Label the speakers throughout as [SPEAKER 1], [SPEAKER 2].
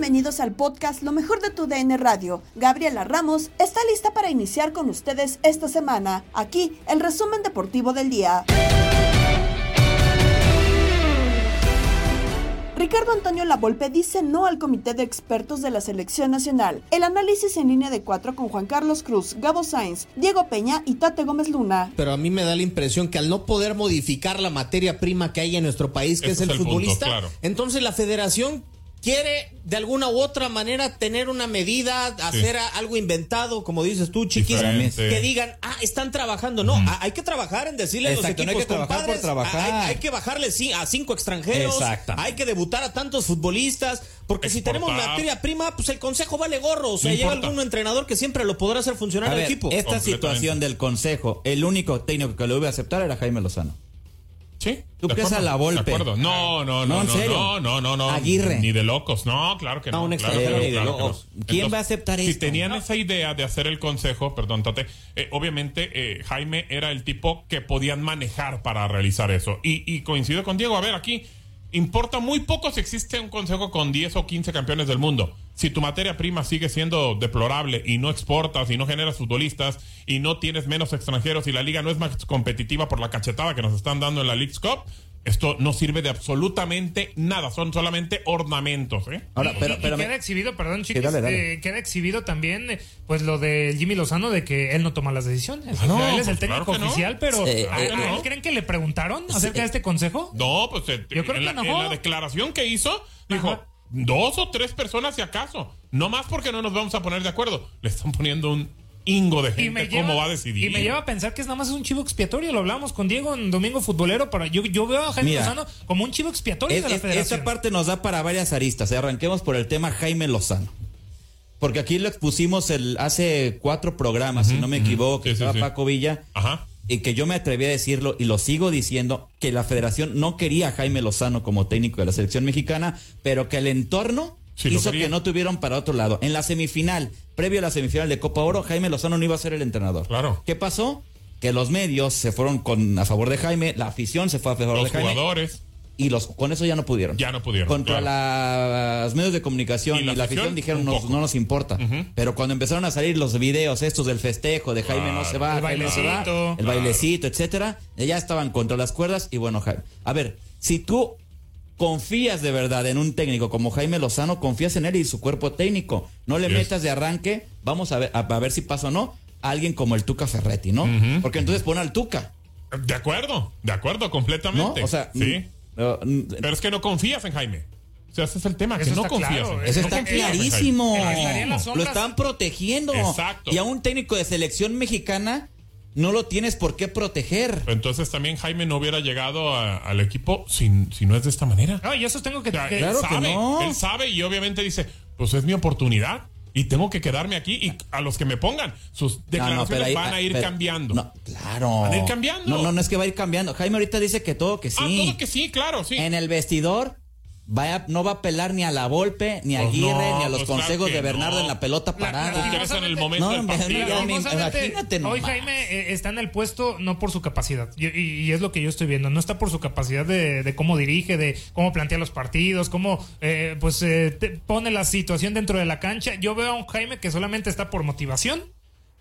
[SPEAKER 1] Bienvenidos al podcast Lo mejor de tu DN Radio. Gabriela Ramos está lista para iniciar con ustedes esta semana. Aquí el resumen deportivo del día. Ricardo Antonio Lavolpe dice no al comité de expertos de la selección nacional. El análisis en línea de cuatro con Juan Carlos Cruz, Gabo Sainz, Diego Peña y Tate Gómez Luna.
[SPEAKER 2] Pero a mí me da la impresión que al no poder modificar la materia prima que hay en nuestro país, que es el
[SPEAKER 3] es el punto,
[SPEAKER 2] futbolista,
[SPEAKER 3] claro.
[SPEAKER 2] entonces la federación quiere de alguna u otra manera tener una medida, hacer algo inventado, como dices tú, chiquis,
[SPEAKER 3] Diferente.
[SPEAKER 2] que digan, ah, están trabajando. No, a- hay que trabajar en decirle
[SPEAKER 4] Exacto,
[SPEAKER 2] a
[SPEAKER 4] no
[SPEAKER 2] los
[SPEAKER 4] hay
[SPEAKER 2] equipos
[SPEAKER 4] que trabajar por
[SPEAKER 2] compadres,
[SPEAKER 4] trabajar.
[SPEAKER 2] Hay, hay que bajarle ci- a cinco extranjeros, hay que debutar a tantos futbolistas, porque si tenemos materia prima, pues el consejo vale gorro. O sea,
[SPEAKER 3] No
[SPEAKER 2] llega
[SPEAKER 3] importa.
[SPEAKER 2] algún entrenador que siempre lo podrá hacer funcionar
[SPEAKER 4] A
[SPEAKER 2] al
[SPEAKER 4] ver,
[SPEAKER 2] equipo.
[SPEAKER 4] esta situación del consejo, el único técnico que lo iba a aceptar era Jaime Lozano.
[SPEAKER 3] Sí.
[SPEAKER 4] ¿Tú
[SPEAKER 3] de
[SPEAKER 4] crees
[SPEAKER 3] acuerdo,
[SPEAKER 4] a la Volpe?
[SPEAKER 3] De acuerdo. No, no,
[SPEAKER 4] No,
[SPEAKER 3] no,
[SPEAKER 4] en
[SPEAKER 3] no,
[SPEAKER 4] serio.
[SPEAKER 3] no, no, no, no.
[SPEAKER 4] Aguirre.
[SPEAKER 3] Ni de locos. No, claro que no.
[SPEAKER 2] No, un
[SPEAKER 3] claro
[SPEAKER 2] extranjero
[SPEAKER 3] que no,
[SPEAKER 4] ni de
[SPEAKER 3] claro que
[SPEAKER 4] locos.
[SPEAKER 3] no.
[SPEAKER 4] ¿Quién va a aceptar
[SPEAKER 3] Si
[SPEAKER 4] esto?
[SPEAKER 3] tenían esa idea de hacer el consejo, perdón, Tate, eh, obviamente eh, Jaime era el tipo que podían manejar para realizar eso. Y, y coincido con Diego. A ver, aquí importa muy poco si existe un consejo con 10 o 15 campeones del mundo. Si tu materia prima sigue siendo deplorable y no exportas y no generas futbolistas y no tienes menos extranjeros y la liga no es más competitiva por la cachetada que nos están dando en la League's Cup, esto no sirve de absolutamente nada. Son solamente ornamentos, ¿eh?
[SPEAKER 4] Ahora, pero,
[SPEAKER 5] y, y
[SPEAKER 4] pero me-
[SPEAKER 5] queda exhibido, perdón, chicos,
[SPEAKER 4] dale, dale.
[SPEAKER 5] eh, queda exhibido también, eh, pues lo de Jimmy Lozano de que él no toma las decisiones.
[SPEAKER 3] Ah, no,
[SPEAKER 5] O sea, él es el
[SPEAKER 3] pues,
[SPEAKER 5] técnico
[SPEAKER 3] claro que no.
[SPEAKER 5] oficial, pero
[SPEAKER 4] Sí,
[SPEAKER 5] ¿a-
[SPEAKER 4] eh,
[SPEAKER 3] no.
[SPEAKER 5] él creen que le preguntaron acerca de este consejo?
[SPEAKER 3] No, pues eh,
[SPEAKER 5] Yo creo
[SPEAKER 3] en,
[SPEAKER 5] que
[SPEAKER 3] la,
[SPEAKER 5] no.
[SPEAKER 3] en la declaración que hizo, dijo
[SPEAKER 5] Ajá.
[SPEAKER 3] dos o tres personas si acaso. No más porque no nos vamos a poner de acuerdo. Le están poniendo un ingo de gente. ¿Cómo va a decidir?
[SPEAKER 5] y me lleva a pensar que es nada más un chivo expiatorio. Lo hablábamos con Diego en Domingo Futbolero. Pero yo, yo veo a Jaime
[SPEAKER 4] Mira,
[SPEAKER 5] Lozano como un chivo expiatorio
[SPEAKER 4] es-
[SPEAKER 5] de la
[SPEAKER 4] es-
[SPEAKER 5] federación.
[SPEAKER 4] esta parte nos da para varias aristas. ¿eh? Arranquemos por el tema Jaime Lozano. Porque aquí lo expusimos el, hace cuatro programas, si no me equivoco, que
[SPEAKER 3] Sí, sí,
[SPEAKER 4] estaba
[SPEAKER 3] sí.
[SPEAKER 4] Paco Villa.
[SPEAKER 3] Ajá.
[SPEAKER 4] Y que yo me atreví a decirlo y lo sigo diciendo, que la federación no quería a Jaime Lozano como técnico de la selección mexicana, pero que el entorno
[SPEAKER 3] Sí,
[SPEAKER 4] hizo que no tuvieron para otro lado. En la semifinal, previo a la semifinal de Copa Oro, Jaime Lozano no iba a ser el entrenador.
[SPEAKER 3] Claro.
[SPEAKER 4] ¿Qué pasó? Que los medios se fueron con, a favor de Jaime, la afición se fue a favor
[SPEAKER 3] Los
[SPEAKER 4] de Jaime.
[SPEAKER 3] jugadores.
[SPEAKER 4] y los con eso ya no pudieron.
[SPEAKER 3] Ya no pudieron.
[SPEAKER 4] Contra los medios de comunicación
[SPEAKER 3] Y
[SPEAKER 4] y
[SPEAKER 3] la afición,
[SPEAKER 4] afición dijeron "Nos-
[SPEAKER 3] poco".
[SPEAKER 4] no nos importa. Pero cuando empezaron a salir los videos estos del festejo de Jaime no se va,
[SPEAKER 5] El
[SPEAKER 4] se va,
[SPEAKER 5] bailecito.
[SPEAKER 4] el bailecito, etcétera, ya estaban contra las cuerdas y bueno, Jaime, a ver, si tú confías de verdad en un técnico como Jaime Lozano, confías en él y su cuerpo técnico. No le
[SPEAKER 3] Yes.
[SPEAKER 4] metas de arranque, vamos a ver, a, a ver si pasa o no, a alguien como el Tuca Ferretti, ¿no? Porque entonces pon al Tuca,
[SPEAKER 3] De acuerdo, de acuerdo,
[SPEAKER 4] ¿no?
[SPEAKER 3] completamente.
[SPEAKER 4] O sea,
[SPEAKER 3] sí. Pero es que no confías en Jaime. O sea, ese es el tema, que
[SPEAKER 5] Eso
[SPEAKER 3] no
[SPEAKER 5] está
[SPEAKER 3] confías
[SPEAKER 5] claro,
[SPEAKER 3] en él.
[SPEAKER 4] Eso
[SPEAKER 3] No
[SPEAKER 4] está
[SPEAKER 3] confías en Jaime.
[SPEAKER 4] clarísimo.
[SPEAKER 5] En
[SPEAKER 4] Lo están protegiendo.
[SPEAKER 3] Exacto.
[SPEAKER 4] Y a un técnico de selección mexicana no lo tienes por qué proteger.
[SPEAKER 3] Entonces también Jaime no hubiera llegado a- al equipo si, si no es de esta manera.
[SPEAKER 5] No, yo sostengo que,
[SPEAKER 3] O sea,
[SPEAKER 5] que-
[SPEAKER 3] él
[SPEAKER 4] Claro que
[SPEAKER 3] sabe,
[SPEAKER 4] no.
[SPEAKER 3] él sabe y obviamente dice, pues es mi oportunidad y tengo que quedarme aquí y a los que me pongan sus
[SPEAKER 4] No, no,
[SPEAKER 3] declaraciones
[SPEAKER 4] ahí-
[SPEAKER 3] van a ir
[SPEAKER 4] pero-
[SPEAKER 3] cambiando.
[SPEAKER 4] No, claro.
[SPEAKER 3] Van a ir cambiando.
[SPEAKER 4] No, no, no es que va a ir cambiando. Jaime ahorita dice que todo que sí.
[SPEAKER 3] Ah, todo que sí, claro, sí.
[SPEAKER 4] En el vestidor vaya, no va a pelar ni a la Volpe, ni a
[SPEAKER 3] Pues
[SPEAKER 4] Aguirre,
[SPEAKER 3] no,
[SPEAKER 4] ni a los
[SPEAKER 3] pues
[SPEAKER 4] consejos de Bernardo
[SPEAKER 3] no.
[SPEAKER 4] en la pelota parada.
[SPEAKER 3] Tú quieres en el momento
[SPEAKER 4] No,
[SPEAKER 3] del partido.
[SPEAKER 4] imagínate
[SPEAKER 5] Hoy. Jaime eh, está en el puesto no por su capacidad, y, y- y es lo que yo estoy viendo, no está por su capacidad de, de cómo dirige, de cómo plantea los partidos, cómo eh, pues eh, te pone la situación dentro de la cancha. Yo veo a un Jaime que solamente está por motivación,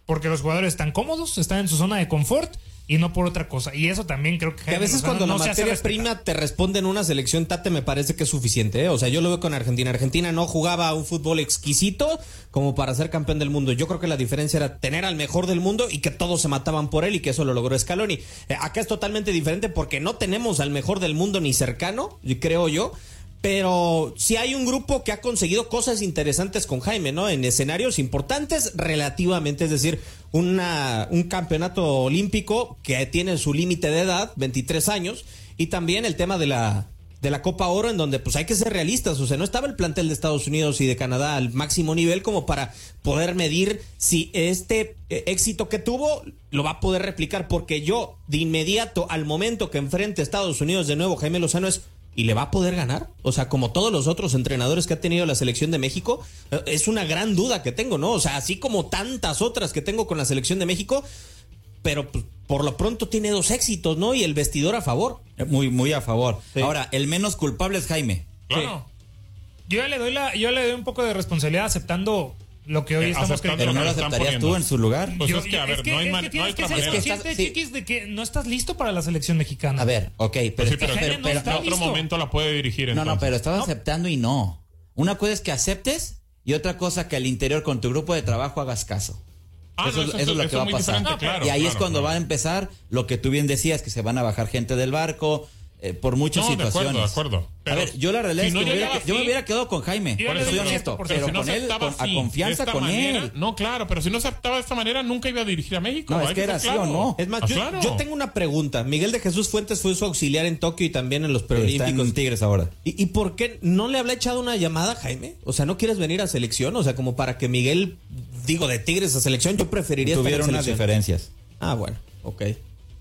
[SPEAKER 5] porque los jugadores están cómodos, están en su zona de confort y no por otra cosa. Y eso también creo que
[SPEAKER 2] Que a veces
[SPEAKER 5] Lozano
[SPEAKER 2] cuando
[SPEAKER 5] no
[SPEAKER 2] la materia prima te responde en una selección Tate me parece que es suficiente, ¿eh? O sea, yo lo veo con Argentina. Argentina no jugaba un fútbol exquisito como para ser campeón del mundo. Yo creo que la diferencia era tener al mejor del mundo y que todos se mataban por él y que eso lo logró Scaloni. Eh, acá es totalmente diferente porque no tenemos al mejor del mundo ni cercano, creo yo. Pero sí hay un grupo que ha conseguido cosas interesantes con Jaime, ¿no? En escenarios importantes relativamente, es decir, una, un campeonato olímpico que tiene su límite de edad, 23 años, y también el tema de la, de la Copa Oro, en donde pues hay que ser realistas, o sea, no estaba el plantel de Estados Unidos y de Canadá al máximo nivel como para poder medir si este eh, éxito que tuvo lo va a poder replicar, porque yo de inmediato al momento que enfrente a Estados Unidos de nuevo Jaime Lozano es ¿Y le va a poder ganar? O sea, como todos los otros entrenadores que ha tenido la selección de México, eh, es una gran duda que tengo, ¿no? O sea, así como tantas otras que tengo con la selección de México, pero pues, por lo pronto tiene dos éxitos, ¿no? Y el vestidor a favor.
[SPEAKER 4] Muy, muy a favor.
[SPEAKER 2] Sí.
[SPEAKER 4] Ahora, el menos culpable es Jaime.
[SPEAKER 3] Claro.
[SPEAKER 5] Yo ya le doy la, yo le doy un poco de responsabilidad aceptando lo que hoy
[SPEAKER 3] Eh,
[SPEAKER 5] estamos
[SPEAKER 3] aceptando
[SPEAKER 4] Pero no lo aceptarías tú en su lugar.
[SPEAKER 3] Pues
[SPEAKER 5] Yo-
[SPEAKER 3] es que, a ver,
[SPEAKER 5] es que-
[SPEAKER 3] no hay,
[SPEAKER 5] es
[SPEAKER 3] man-
[SPEAKER 5] que
[SPEAKER 3] no hay
[SPEAKER 5] que ser
[SPEAKER 3] manera.
[SPEAKER 4] Es que
[SPEAKER 5] consciente,
[SPEAKER 4] estás- sí.
[SPEAKER 5] chiquis, de que no estás listo para la selección mexicana.
[SPEAKER 4] A ver, ok, pero,
[SPEAKER 3] Pues sí, pero,
[SPEAKER 5] Jaime
[SPEAKER 3] pero-
[SPEAKER 5] no
[SPEAKER 3] pero
[SPEAKER 5] está
[SPEAKER 3] en otro
[SPEAKER 5] listo.
[SPEAKER 3] momento la puede dirigir
[SPEAKER 4] No,
[SPEAKER 3] entonces.
[SPEAKER 4] no, pero estás aceptando y no. Una cosa es que aceptes y otra cosa que al interior con tu grupo de trabajo hagas caso.
[SPEAKER 3] Ah,
[SPEAKER 4] eso,
[SPEAKER 3] no,
[SPEAKER 4] es-
[SPEAKER 3] eso-
[SPEAKER 4] eso es lo
[SPEAKER 3] eso
[SPEAKER 4] que va a pasar.
[SPEAKER 3] claro,
[SPEAKER 4] y ahí es cuando
[SPEAKER 3] claro.
[SPEAKER 4] va a empezar lo que tú bien decías, que se van a bajar gente del barco, eh, por muchas
[SPEAKER 3] No, de acuerdo,
[SPEAKER 4] situaciones.
[SPEAKER 3] de acuerdo. Pero
[SPEAKER 4] a ver, yo la realidad
[SPEAKER 3] si
[SPEAKER 4] es
[SPEAKER 3] no
[SPEAKER 4] hubiera, yo me
[SPEAKER 3] así-
[SPEAKER 4] hubiera quedado con Jaime. Por eso soy honesto.
[SPEAKER 5] 100%.
[SPEAKER 4] Pero
[SPEAKER 3] si no
[SPEAKER 4] con él, con- a
[SPEAKER 3] así,
[SPEAKER 4] confianza
[SPEAKER 3] de esta
[SPEAKER 4] con
[SPEAKER 3] manera,
[SPEAKER 4] él.
[SPEAKER 3] No, claro, pero si no aceptaba de esta manera, nunca iba a dirigir a México.
[SPEAKER 4] No, es que era
[SPEAKER 3] ser
[SPEAKER 4] sí o no.
[SPEAKER 2] Es más,
[SPEAKER 3] Ah,
[SPEAKER 2] yo,
[SPEAKER 3] claro.
[SPEAKER 2] yo tengo una pregunta. Miguel de Jesús Fuentes fue su auxiliar en Tokio y también en los preolímpicos.
[SPEAKER 4] en Tigres ahora.
[SPEAKER 2] ¿Y, y por qué no le habrá echado una llamada a Jaime? O sea, ¿no quieres venir a selección? O sea, como para que Miguel, digo, de Tigres a selección, yo preferiría
[SPEAKER 4] Tuvieron unas diferencias.
[SPEAKER 2] Ah, bueno, ok.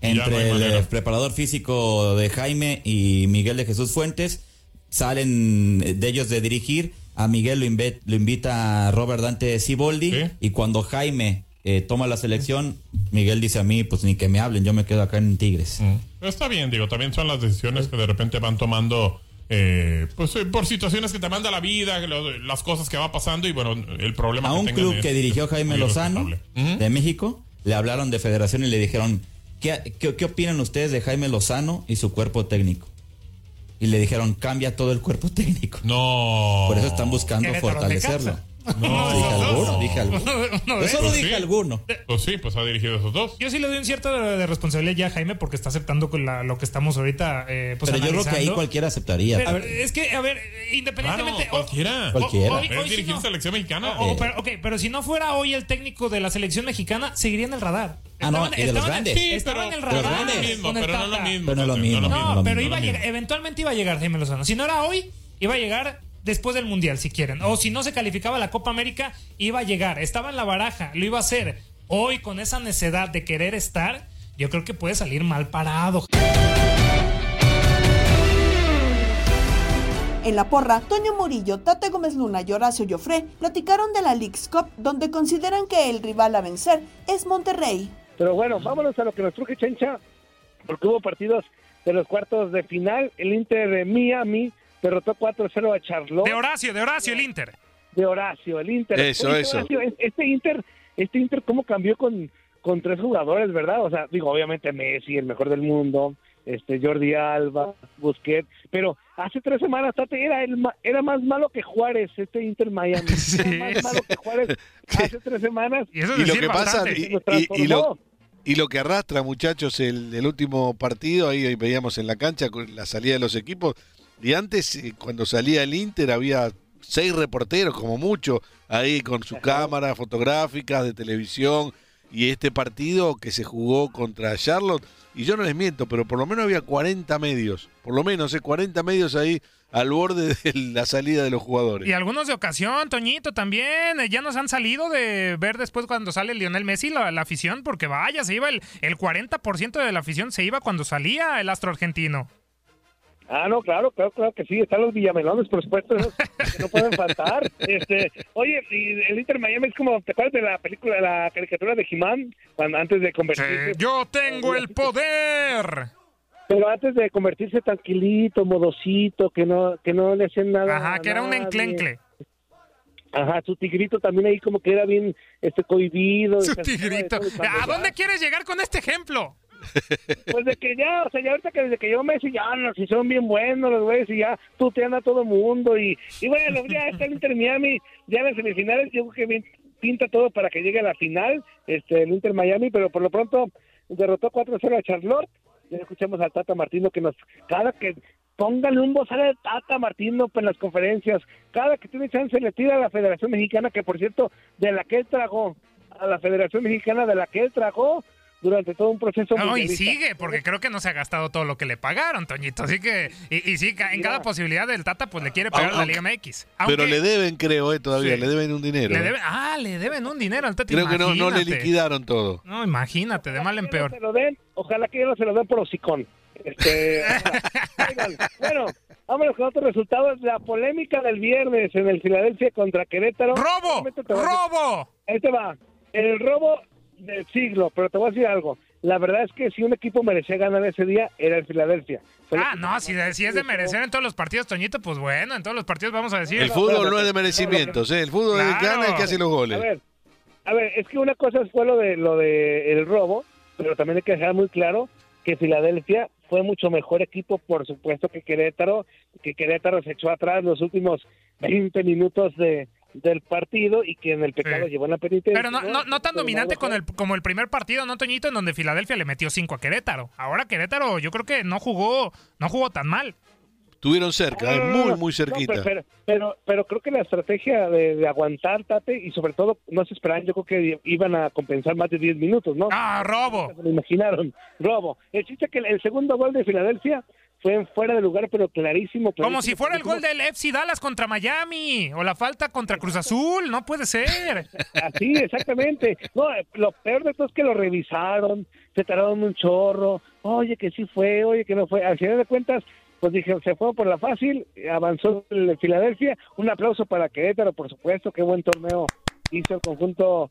[SPEAKER 3] No
[SPEAKER 4] entre el preparador físico de Jaime y Miguel de Jesús Fuentes. Salen de ellos de dirigir. A Miguel lo, inve- lo invita Robert Dante Siboldi.
[SPEAKER 3] Sí.
[SPEAKER 4] Y cuando Jaime eh, toma la selección, Miguel dice a mí, pues ni que me hablen, yo me quedo acá en Tigres.
[SPEAKER 3] Mm. Está bien, digo, también son las decisiones que de repente van tomando, eh, pues eh, por situaciones que te manda la vida, lo- las cosas que va pasando y bueno, el problema
[SPEAKER 4] A
[SPEAKER 3] que
[SPEAKER 4] un club
[SPEAKER 3] es-
[SPEAKER 4] que dirigió Jaime Lozano de México, le hablaron de federación y le dijeron, ¿qué, qué, qué opinan ustedes de Jaime Lozano y su cuerpo técnico? Y le dijeron, cambia todo el cuerpo técnico.
[SPEAKER 3] No.
[SPEAKER 4] Por eso están buscando fortalecerlo.
[SPEAKER 3] No.
[SPEAKER 4] dije alguno, dije alguno.
[SPEAKER 5] No,
[SPEAKER 4] Yo solo
[SPEAKER 3] Pues
[SPEAKER 4] dije alguno.
[SPEAKER 3] Pues sí, pues ha dirigido esos dos.
[SPEAKER 5] Yo sí le doy un cierto de, de responsabilidad ya a Jaime porque está aceptando con la- lo que estamos ahorita eh, pues
[SPEAKER 4] Pero yo creo que ahí cualquiera aceptaría.
[SPEAKER 5] Pero, es que, a ver, independientemente.
[SPEAKER 3] Claro, cualquiera.
[SPEAKER 5] o-
[SPEAKER 4] Cualquiera.
[SPEAKER 5] hoy-
[SPEAKER 3] Es
[SPEAKER 5] hoy si
[SPEAKER 3] dirigir
[SPEAKER 5] no-
[SPEAKER 3] selección mexicana.
[SPEAKER 5] o- o-
[SPEAKER 3] Eh.
[SPEAKER 5] pero, ok, pero si no fuera hoy el técnico de la selección mexicana, seguiría en el radar.
[SPEAKER 4] Ah, no,
[SPEAKER 5] Estaban-
[SPEAKER 4] y de los grandes.
[SPEAKER 3] Sí,
[SPEAKER 5] estaba
[SPEAKER 3] pero,
[SPEAKER 5] en el radar.
[SPEAKER 3] es lo mismo, pero no es lo mismo.
[SPEAKER 4] Pero no es lo mismo.
[SPEAKER 5] No, pero iba a llegar, eventualmente iba a llegar Jaime Lozano. Si no era hoy, iba a llegar después del Mundial, si quieren. O si no se calificaba la Copa América, iba a llegar. Estaba en la baraja, lo iba a hacer. Hoy, con esa necedad de querer estar, yo creo que puede salir mal parado.
[SPEAKER 1] En la porra, Toño Murillo, Tate Gómez Luna y Horacio Joffre platicaron de la Leagues Cup, donde consideran que el rival a vencer es Monterrey.
[SPEAKER 6] Pero bueno, vámonos a lo que nos truje Chencha. porque hubo partidos de los cuartos de final. El Inter de Miami derrotó 4-0 a Charlotte.
[SPEAKER 5] De Horacio, de Horacio, el Inter.
[SPEAKER 6] De Horacio, el Inter.
[SPEAKER 7] Eso,
[SPEAKER 6] Oye,
[SPEAKER 7] eso.
[SPEAKER 6] Horacio, este Inter, este Inter, ¿cómo cambió con, con tres jugadores, verdad? O sea, digo, obviamente Messi, el mejor del mundo, este Jordi Alba, Busquets, pero hace tres semanas, Tate, era, el, ma- era más malo que Juárez, este Inter Miami. Era más malo que Juárez hace tres semanas.
[SPEAKER 5] Y eso
[SPEAKER 7] Y lo que pasa, y,
[SPEAKER 6] Lo
[SPEAKER 7] y- y lo,
[SPEAKER 6] transformó.
[SPEAKER 7] y lo que arrastra, muchachos, el, el último partido, ahí veíamos en la cancha con la salida de los equipos, y antes, eh, cuando salía el Inter, había seis reporteros, como mucho, ahí con sus cámaras fotográficas de televisión, y este partido que se jugó contra Charlotte, y yo no les miento, pero por lo menos había 40 medios, por lo menos, eh, 40 medios ahí al borde de la salida de los jugadores.
[SPEAKER 5] Y algunos de ocasión, Toñito, también. eh, Ya nos han salido de ver después cuando sale Lionel Messi la, la afición, porque vaya, se iba el, el 40% de la afición se iba cuando salía el astro argentino.
[SPEAKER 6] Ah, no, claro, claro, claro que sí. Están los villamelones, por supuesto, esos que no pueden faltar. Este, oye, y el Inter Miami es como, ¿te acuerdas de la película, de la caricatura de He-Man? Antes de convertirse.
[SPEAKER 5] Yo tengo el poder.
[SPEAKER 6] Pero antes de convertirse tranquilito, modosito, que no, que no le hacían nada.
[SPEAKER 5] Ajá,
[SPEAKER 6] a
[SPEAKER 5] que era un enclencle.
[SPEAKER 6] Ajá, su tigrito también ahí como que era bien este cohibido.
[SPEAKER 5] Su tigrito. ¿A dónde quieres llegar con este ejemplo?
[SPEAKER 6] Pues de que ya, o sea, ya ahorita que desde que yo Messi, ya, no, si son bien buenos los güeyes y ya tutean a todo mundo y, y bueno, ya está el Inter Miami, ya en las semifinales, yo creo que pinta todo para que llegue a la final, este, el Inter Miami, pero por lo pronto derrotó 4-0 a Charlotte, ya escuchamos al Tata Martino que nos, cada que pónganle un bozal al Tata Martino en las conferencias, cada que tiene chance le tira a la Federación Mexicana, que por cierto, de la que él tragó, a la Federación Mexicana de la que él tragó durante todo un proceso
[SPEAKER 5] No, y sigue, porque creo que no se ha gastado todo lo que le pagaron, Toñito. Así que, y, y sí, ca- en cada posibilidad del Tata, pues le quiere pagar a la Liga MX.
[SPEAKER 7] Pero le deben, creo, eh, todavía,
[SPEAKER 5] Sí.
[SPEAKER 7] le deben un dinero.
[SPEAKER 5] le
[SPEAKER 7] eh.
[SPEAKER 5] deben- ah, le deben un dinero al Tata.
[SPEAKER 7] Creo que no, no le liquidaron todo.
[SPEAKER 5] No, imagínate, de mal en peor.
[SPEAKER 6] se lo den, ojalá que ya no se lo den por hocicón. Este, oigan, bueno, vámonos con otros resultados. La polémica del viernes en el Filadelfia contra Querétaro.
[SPEAKER 5] ¡Robo! ¡Robo!
[SPEAKER 6] Ahí te va. El robo del siglo, pero te voy a decir algo. La verdad es que si un equipo merecía ganar ese día, era el Filadelfia.
[SPEAKER 5] Ah, no, si, es de merecer en todos los partidos, Toñito, pues bueno, en todos los partidos vamos a decir.
[SPEAKER 7] El fútbol no es de merecimientos, ¿eh? El fútbol es gana el que hace los goles.
[SPEAKER 6] A ver, a ver, es que una cosa fue lo de lo de el robo, pero también hay que dejar muy claro que Filadelfia fue mucho mejor equipo, por supuesto, que Querétaro, que Querétaro se echó atrás los últimos 20 minutos de del partido y que en el pecado llevó en la penitencia.
[SPEAKER 5] Pero no, no, no tan
[SPEAKER 6] Pero
[SPEAKER 5] dominante con el, como el primer partido, ¿no, Toñito? En donde Filadelfia le metió 5 a Querétaro. Ahora Querétaro, yo creo que no jugó, no jugó tan mal.
[SPEAKER 7] Estuvieron cerca,
[SPEAKER 6] No, no, no,
[SPEAKER 7] muy, muy cerquita.
[SPEAKER 6] pero, pero, pero, pero creo que la estrategia de, de aguantar, Tate, y sobre todo no se esperaban, yo creo que iban a compensar más de 10 minutos, ¿no?
[SPEAKER 5] Ah, robo.
[SPEAKER 6] Se lo imaginaron, robo. El chiste es que el, el segundo gol de Filadelfia fue en fuera de lugar, pero clarísimo.
[SPEAKER 5] Como si fuera el gol del FC Dallas contra Miami o la falta contra Cruz Azul, no puede ser.
[SPEAKER 6] Así, exactamente. No, lo peor de todo es que lo revisaron, se tardaron un chorro, oye que sí fue, oye que no fue. Al final de cuentas, pues dije, se fue por la fácil, avanzó el Filadelfia. Un aplauso para Querétaro, por supuesto, qué buen torneo hizo el conjunto.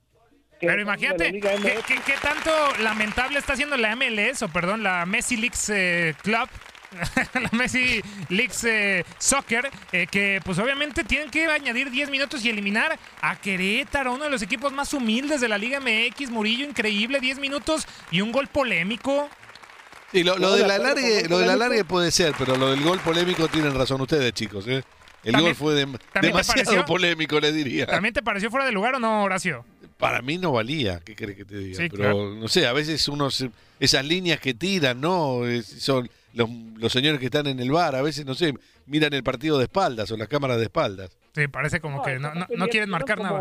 [SPEAKER 5] Pero imagínate,
[SPEAKER 6] Liga
[SPEAKER 5] ¿qué,
[SPEAKER 6] MX.
[SPEAKER 5] qué- qué tanto lamentable está haciendo la MLS, o perdón, la Messi Leagues eh, Club, la Messi Leagues eh, Soccer, eh, que pues obviamente tienen que añadir 10 minutos y eliminar a Querétaro, uno de los equipos más humildes de la Liga MX, Murillo, increíble, 10 minutos y un gol polémico.
[SPEAKER 7] Sí, lo, lo de la largue, lo de la largue puede ser, pero lo del gol polémico tienen razón ustedes, chicos. ¿eh? El
[SPEAKER 5] También-
[SPEAKER 7] gol fue demasiado
[SPEAKER 5] pareció-
[SPEAKER 7] polémico, le diría.
[SPEAKER 5] ¿También te pareció fuera de lugar o no, Horacio?
[SPEAKER 7] Para mí no valía, ¿qué crees que te diga?
[SPEAKER 5] Sí,
[SPEAKER 7] pero
[SPEAKER 5] claro.
[SPEAKER 7] no sé, a veces unos esas líneas que tiran, ¿no? Es- son los, los señores que están en el bar, a veces, no sé, miran el partido de espaldas o las cámaras de espaldas.
[SPEAKER 5] Sí, parece como que no, no, no quieren marcar nada.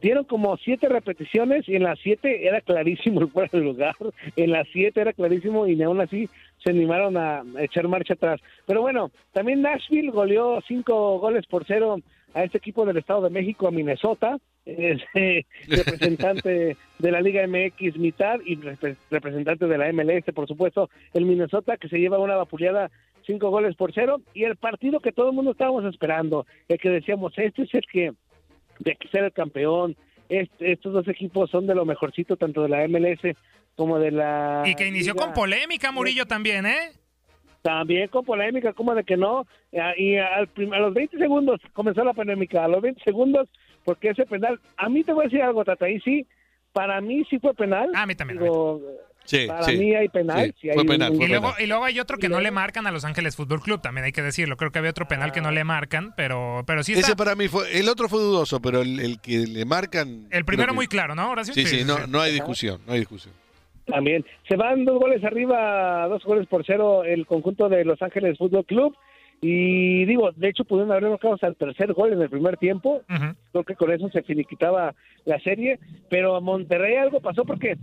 [SPEAKER 6] Dieron como siete repeticiones y en las siete era clarísimo el fuera de lugar. En las siete era clarísimo y aún así se animaron a echar marcha atrás. Pero bueno, también Nashville goleó cinco goles por cero a este equipo del Estado de México, a Minnesota, es, eh, representante de la Liga MX mitad y repre- representante de la MLS, por supuesto, el Minnesota que se lleva una vapuleada cinco goles por cero y el partido que todo el mundo estábamos esperando, el que decíamos, este es el que de que ser el campeón. Est- estos dos equipos son de lo mejorcito, tanto de la MLS como de la...
[SPEAKER 5] Y que inició
[SPEAKER 6] Liga-
[SPEAKER 5] con polémica, Murillo, también, ¿eh?
[SPEAKER 6] También con polémica, como de que no. Ah, Y al a los 20 segundos comenzó la polémica. A los 20 segundos, porque ese penal. A mí te voy a decir algo, Tata. Ahí sí, para mí sí fue penal.
[SPEAKER 5] A mí también.
[SPEAKER 6] Digo,
[SPEAKER 7] Sí,
[SPEAKER 6] para
[SPEAKER 7] sí.
[SPEAKER 6] mí hay penal.
[SPEAKER 7] Sí,
[SPEAKER 6] sí hay
[SPEAKER 7] fue
[SPEAKER 6] un-
[SPEAKER 7] penal, fue
[SPEAKER 5] Y luego,
[SPEAKER 7] penal.
[SPEAKER 5] y luego hay otro que no le marcan a Los Ángeles Fútbol Club, también hay que decirlo. Creo que había otro penal que no le marcan, pero, pero sí está.
[SPEAKER 7] Ese para mí fue. El otro fue dudoso, pero el, el que le marcan.
[SPEAKER 5] El primero
[SPEAKER 7] que-
[SPEAKER 5] muy claro, ¿no, Horacio?
[SPEAKER 7] Sí, sí, no, no hay discusión, no hay discusión.
[SPEAKER 6] También. Se van dos goles arriba, dos goles por cero el conjunto de Los Ángeles Fútbol Club. Y digo, de hecho pudieron haber marcado hasta el tercer gol en el primer tiempo. Creo que con eso se finiquitaba la serie. Pero a Monterrey algo pasó porque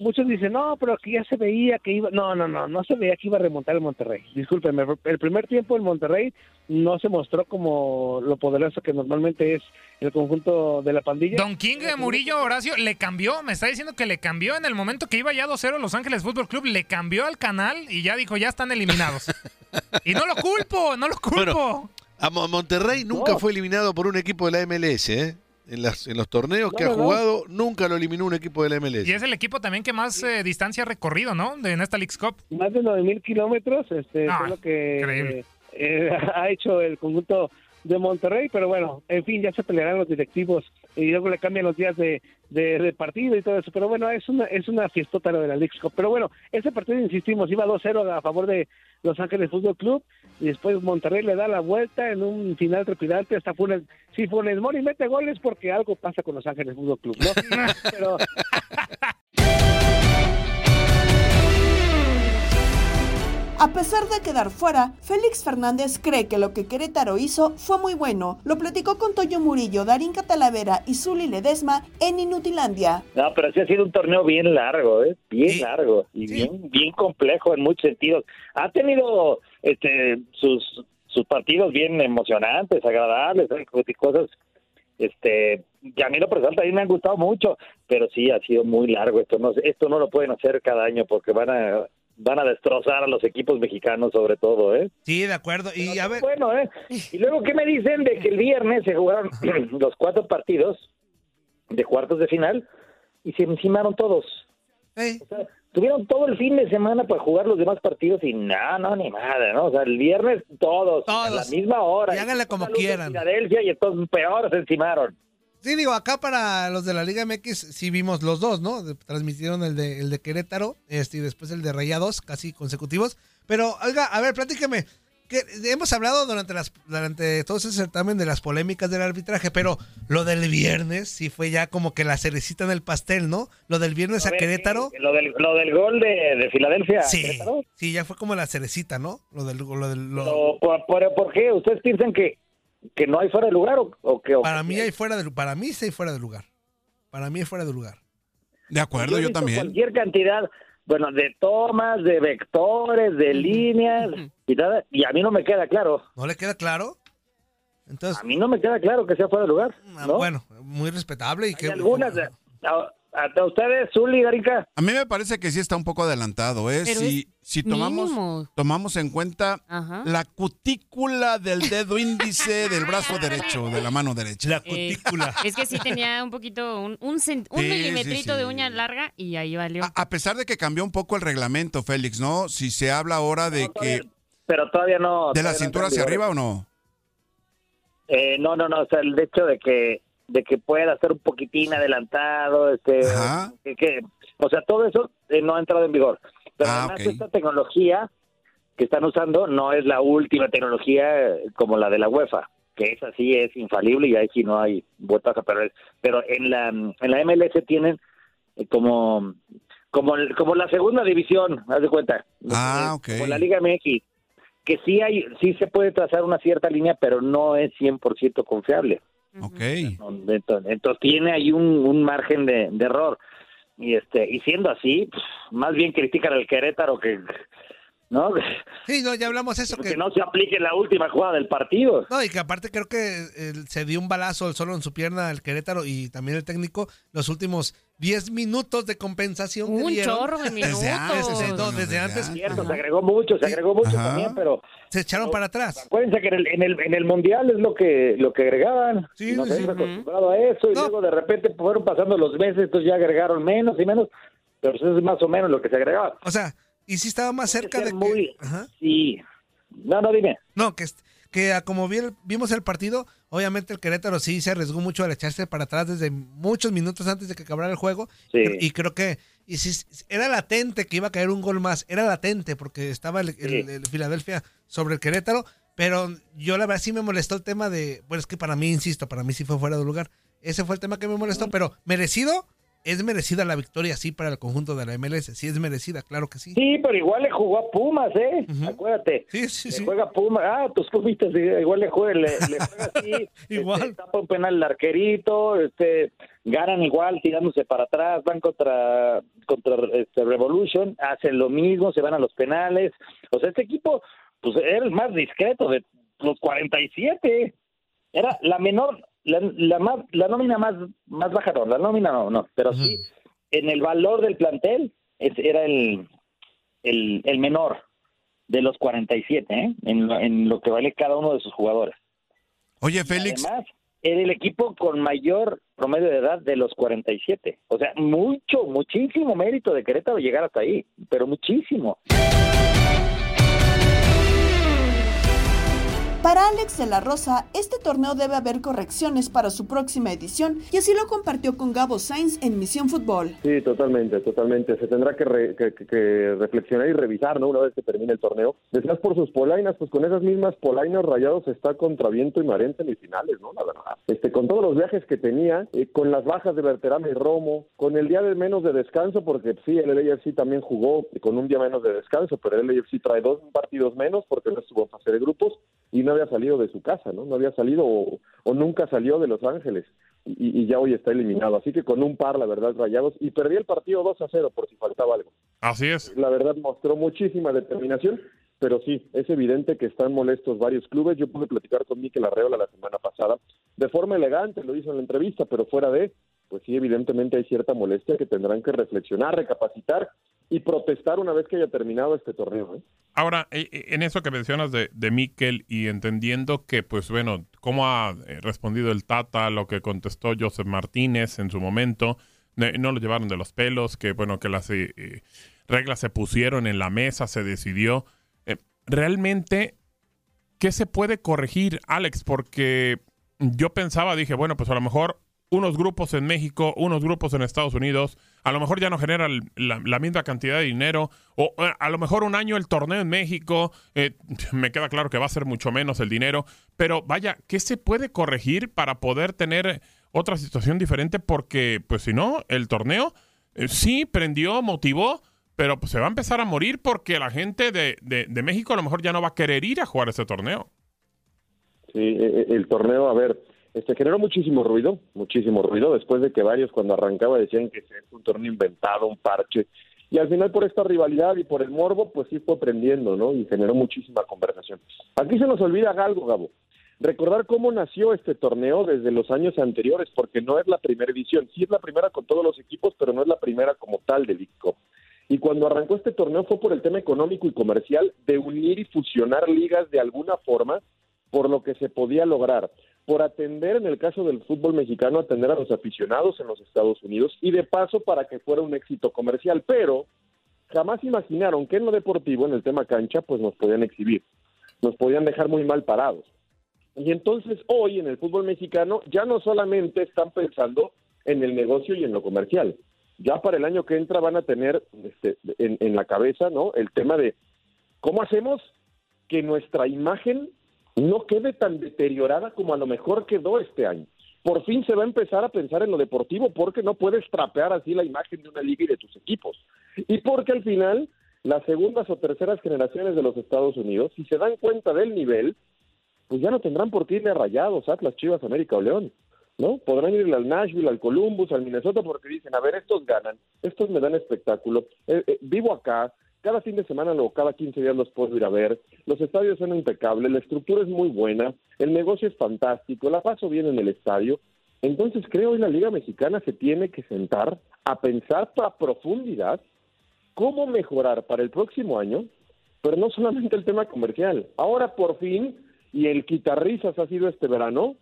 [SPEAKER 6] muchos dicen, no, pero que ya se veía que iba. No, no, no, no se veía que iba a remontar el Monterrey. Discúlpenme, el primer tiempo el Monterrey no se mostró como lo poderoso que normalmente es el conjunto de la pandilla.
[SPEAKER 5] Don King eh, Murillo Horacio le cambió, me está diciendo que le cambió en el momento que iba ya 2-0 Los Ángeles Fútbol Club, le cambió al canal y ya dijo, ya están eliminados. y no lo culpo, no lo culpo.
[SPEAKER 7] Bueno, a Mo- Monterrey nunca
[SPEAKER 6] No.
[SPEAKER 7] fue eliminado por un equipo de la MLS, ¿eh? En, las, en los torneos que
[SPEAKER 6] No,
[SPEAKER 7] ha jugado, nunca lo eliminó un equipo de la MLS.
[SPEAKER 5] y es el equipo también que más eh, distancia ha recorrido, ¿no? De, en esta League's Cup.
[SPEAKER 6] más de 9000 kilómetros este
[SPEAKER 5] Ah,
[SPEAKER 6] fue lo que
[SPEAKER 5] increíble.
[SPEAKER 6] eh, ha hecho el conjunto de Monterrey pero bueno en fin ya se pelearán los directivos y luego le cambian los días de, de, de partido y todo eso. Pero bueno es una es una fiestota lo de la Leagues Cup. Pero bueno ese partido insistimos iba 2-0 a favor de Los Ángeles Fútbol Club y después Monterrey le da la vuelta en un final trepidante. Hasta Funes si Funes Mori mete goles porque algo pasa con Los Ángeles Fútbol Club ¿no? pero
[SPEAKER 1] A pesar de quedar fuera, Félix Fernández cree que lo que Querétaro hizo fue muy bueno. Lo platicó con Toyo Murillo, Darín Catalavera y Zuli Ledesma en Inutilandia.
[SPEAKER 8] No, pero sí ha sido un torneo bien largo, ¿eh? Bien
[SPEAKER 9] Sí.
[SPEAKER 8] largo y
[SPEAKER 9] Sí.
[SPEAKER 8] bien bien complejo en muchos sentidos. Ha tenido este sus sus partidos bien emocionantes, agradables, ¿eh? y cosas este que a mí lo personal también me han gustado mucho, pero sí ha sido muy largo esto no esto no lo pueden hacer cada año porque van a van a destrozar a los equipos mexicanos sobre todo, ¿eh?
[SPEAKER 9] Sí, de acuerdo. Y a ver,
[SPEAKER 8] Bueno, ¿eh? Y luego, ¿qué me dicen de que el viernes se jugaron los cuatro partidos de cuartos de final y se encimaron todos?
[SPEAKER 9] eh,
[SPEAKER 8] O sea, tuvieron todo el fin de semana para jugar los demás partidos y no, no, ni madre, ¿no? O sea, el viernes todos, a la misma hora.
[SPEAKER 9] Y háganle como quieran.
[SPEAKER 8] Filadelfia y entonces peor se encimaron.
[SPEAKER 9] Sí, digo, acá para los de la Liga MX sí vimos los dos, ¿no? Transmitieron el de, el de Querétaro este, y después el de Rayados, casi consecutivos. Pero, oiga, a ver, platíqueme. Que hemos hablado durante las durante todo ese certamen de las polémicas del arbitraje, pero lo del viernes sí fue ya como que la cerecita en el pastel, ¿no? Lo del viernes a
[SPEAKER 8] ver,
[SPEAKER 9] Querétaro.
[SPEAKER 8] Lo del, lo del gol de, de Filadelfia.
[SPEAKER 9] Sí,
[SPEAKER 8] Querétaro.
[SPEAKER 9] sí, ya fue como la cerecita, ¿no? Lo del, lo del lo-
[SPEAKER 8] Pero, ¿por, por, por qué? ¿Ustedes piensan que, que no hay fuera de lugar o, o que o
[SPEAKER 9] para
[SPEAKER 8] que
[SPEAKER 9] mí
[SPEAKER 8] sí
[SPEAKER 9] hay fuera de para mí sí hay fuera de lugar. Para mí hay fuera de lugar.
[SPEAKER 10] De acuerdo, yo también.
[SPEAKER 8] Cualquier cantidad, bueno, de tomas, de vectores, de líneas y nada, y a mí no me queda claro.
[SPEAKER 9] ¿No le queda claro? Entonces,
[SPEAKER 8] A mí no me queda claro que sea fuera de lugar.
[SPEAKER 9] ah,
[SPEAKER 8] ¿no?
[SPEAKER 9] bueno, muy respetable y que
[SPEAKER 8] Hay algunas. de- A, a- a ustedes, Zuli, Garica.
[SPEAKER 10] A mí me parece que sí está un poco adelantado, ¿eh?
[SPEAKER 11] Pero
[SPEAKER 10] Si,
[SPEAKER 11] es
[SPEAKER 10] si tomamos,
[SPEAKER 11] mínimo.
[SPEAKER 10] tomamos en cuenta
[SPEAKER 11] Ajá.
[SPEAKER 10] la cutícula del dedo índice del brazo derecho, de la mano derecha.
[SPEAKER 9] la
[SPEAKER 11] Eh,
[SPEAKER 9] cutícula.
[SPEAKER 11] Es que sí tenía un poquito, un, un, cent- un
[SPEAKER 10] Sí,
[SPEAKER 11] milimetrito
[SPEAKER 10] sí,
[SPEAKER 11] de uña larga y ahí valió.
[SPEAKER 10] A, a pesar de que cambió un poco el reglamento, Félix, ¿no? Si se habla ahora de
[SPEAKER 8] No, todavía-
[SPEAKER 10] que
[SPEAKER 8] Pero todavía no.
[SPEAKER 10] de la
[SPEAKER 8] todavía
[SPEAKER 10] cintura hacia arriba o no.
[SPEAKER 8] Eh, no, no, no. O sea, el hecho de que de que pueda estar un poquitín adelantado, este, que, que- o sea, todo eso eh, no ha entrado en vigor. Pero
[SPEAKER 10] Ah,
[SPEAKER 8] además esta tecnología que están usando no es la última tecnología eh, como la de la UEFA, que esa sí es infalible y ahí sí no hay vueltas a perder. Pero en la en la MLS tienen eh, como como como la segunda división, haz de cuenta.
[SPEAKER 10] Ah,
[SPEAKER 8] Eh. Como la Liga MX, que sí hay sí se puede trazar una cierta línea, pero no es 100% confiable.
[SPEAKER 10] Ok.
[SPEAKER 8] Entonces, tiene ahí un, un margen de, de error. Y este y siendo así, pues, más bien critican al Querétaro que no
[SPEAKER 9] Sí, no, ya hablamos eso
[SPEAKER 8] que
[SPEAKER 9] que
[SPEAKER 8] no se aplique la última jugada del partido.
[SPEAKER 9] no, y que aparte creo que eh, se dio un balazo solo en su pierna el Querétaro y también el técnico los últimos 10 minutos de compensación que
[SPEAKER 11] un
[SPEAKER 9] dieron.
[SPEAKER 11] chorro de minutos.
[SPEAKER 10] Desde antes,
[SPEAKER 9] Desde, no, desde antes
[SPEAKER 8] Cierto, se agregó mucho, se agregó mucho
[SPEAKER 10] Ajá.
[SPEAKER 8] también, pero
[SPEAKER 9] se echaron para atrás.
[SPEAKER 8] acuérdense que en el, en el, en el mundial es lo que lo que agregaban.
[SPEAKER 9] Sí,
[SPEAKER 8] Nos
[SPEAKER 9] sí.
[SPEAKER 8] hemos acostumbrado a eso y
[SPEAKER 9] No.
[SPEAKER 8] luego de repente fueron pasando los meses, entonces ya agregaron menos y menos. pero eso es más o menos lo que se agregaba.
[SPEAKER 9] O sea, y si estaba más cerca de
[SPEAKER 8] muy...
[SPEAKER 9] que... Ajá.
[SPEAKER 8] Sí. No, no, dime.
[SPEAKER 9] No, que, que como vi el- vimos el partido, obviamente el Querétaro sí se arriesgó mucho al echarse para atrás desde muchos minutos antes de que acabara el juego.
[SPEAKER 8] Sí.
[SPEAKER 9] Y, y creo que y si, era latente que iba a caer un gol más, era latente porque estaba el, el- el Filadelfia sobre el Querétaro, pero yo la verdad sí me molestó el tema de, bueno, es que para mí, insisto, para mí sí fue fuera de lugar. Ese fue el tema que me molestó, pero merecido, es merecida la victoria, sí, para el conjunto de la MLS, sí es merecida, claro que sí.
[SPEAKER 8] Sí, pero igual le jugó a Pumas, ¿eh? Acuérdate.
[SPEAKER 9] Sí, sí,
[SPEAKER 8] le juega a Pumas. Ah, tus pumitas, sí, igual le juega, le, le juega así.
[SPEAKER 9] igual.
[SPEAKER 8] Este, tapa un penal el arquerito, este, ganan igual tirándose para atrás, van contra, contra este, Revolution, hacen lo mismo, se van a los penales. O sea, este equipo, pues era el más discreto de los 47. Era la menor, la, la más, la nómina más, más baja, no, la nómina no, no, pero sí, en el valor del plantel, es- era el, el, el menor de los 47, ¿eh? en, lo, en lo que vale cada uno de sus jugadores.
[SPEAKER 10] Oye, Félix.
[SPEAKER 8] Además, era el equipo con mayor promedio de edad de los 47. O sea, mucho, muchísimo mérito de Querétaro llegar hasta ahí, pero muchísimo.
[SPEAKER 1] Para Alex de la Rosa, este torneo debe haber correcciones para su próxima edición y así lo compartió con Gabo Sainz en Misión Fútbol.
[SPEAKER 12] Sí, totalmente, totalmente. Se tendrá que, re- que- que- que reflexionar y revisar, ¿no? Una vez que termine el torneo. Decías por sus polainas, pues con esas mismas polainas rayados está contra viento y marea en semifinales, ¿no? La verdad. Este, con todos los viajes que tenía, eh, con las bajas de Berterame y Romo, con el día de menos de descanso, porque sí, el LAFC también jugó con un día menos de descanso, pero el LAFC trae dos partidos menos porque no estuvo en fase de grupos y no había salido de su casa, ¿no? No había salido o, o nunca salió de Los Ángeles y, y ya hoy está eliminado. Así que con un par, la verdad, rayados y perdí el partido 2 a 0 por si faltaba algo.
[SPEAKER 3] Así es.
[SPEAKER 12] La verdad mostró muchísima determinación, pero sí, es evidente que están molestos varios clubes. Yo pude platicar con Mikel Arreola la semana pasada de forma elegante, lo hizo en la entrevista, pero fuera de, pues sí, evidentemente hay cierta molestia que tendrán que reflexionar, recapacitar y protestar una vez que haya terminado este torneo. ¿eh?
[SPEAKER 3] Ahora, eh, eh, en eso que mencionas de, de Mikel y entendiendo que, pues bueno, cómo ha respondido el Tata, lo que contestó Joseph Martínez en su momento, no lo llevaron de los pelos, que bueno, que las eh, reglas se pusieron en la mesa, se decidió. Realmente, ¿qué se puede corregir, Alex? Porque yo pensaba, dije, bueno, pues a lo mejor unos grupos en México, unos grupos en Estados Unidos, a lo mejor ya no generan la, misma cantidad de dinero, o a lo mejor un año el torneo en México, eh, me queda claro que va a ser mucho menos el dinero, pero vaya, ¿qué se puede corregir para poder tener otra situación diferente? Porque, pues si no, el torneo eh, sí prendió, motivó, pero pues se va a empezar a morir porque la gente de, de- de México a lo mejor ya no va a querer ir a jugar ese torneo.
[SPEAKER 12] Sí, eh, el torneo, a ver, este generó muchísimo ruido, muchísimo ruido, después de que varios cuando arrancaba decían que es un torneo inventado, un parche, y al final por esta rivalidad y por el morbo, pues sí fue prendiendo, ¿no? Y generó muchísima conversación. Aquí se nos olvida algo, Gabo. Recordar cómo nació este torneo desde los años anteriores, porque no es la primera edición. Sí es la primera con todos los equipos, pero no es la primera como tal de League. Y cuando arrancó este torneo fue por el tema económico y comercial de unir y fusionar ligas de alguna forma por lo que se podía lograr, por atender en el caso del fútbol mexicano, atender a los aficionados en los Estados Unidos y de paso para que fuera un éxito comercial, pero jamás imaginaron que en lo deportivo, en el tema cancha, pues nos podían exhibir, nos podían dejar muy mal parados. Y entonces hoy en el fútbol mexicano ya no solamente están pensando en el negocio y en lo comercial, ya para el año que entra van a tener este, en, en la cabeza no el tema de cómo hacemos que nuestra imagen no quede tan deteriorada como a lo mejor quedó este año. Por fin se va a empezar a pensar en lo deportivo porque no puedes trapear así la imagen de una liga y de tus equipos. Y porque al final las segundas o terceras generaciones de los Estados Unidos, si se dan cuenta del nivel, pues ya no tendrán por qué irle a Rayados, Atlas, Chivas, América o León. ¿no? Podrán ir al Nashville, al Columbus, al Minnesota porque dicen, a ver, estos ganan, estos me dan espectáculo, Eh, eh, vivo acá, cada fin de semana o cada 15 días los puedo ir a ver, los estadios son impecables, la estructura es muy buena, el negocio es fantástico, la paso bien en el estadio. Entonces creo que la Liga Mexicana se tiene que sentar a pensar a profundidad cómo mejorar para el próximo año, pero no solamente el tema comercial. Ahora por fin, y el quitarrisas ha sido este verano,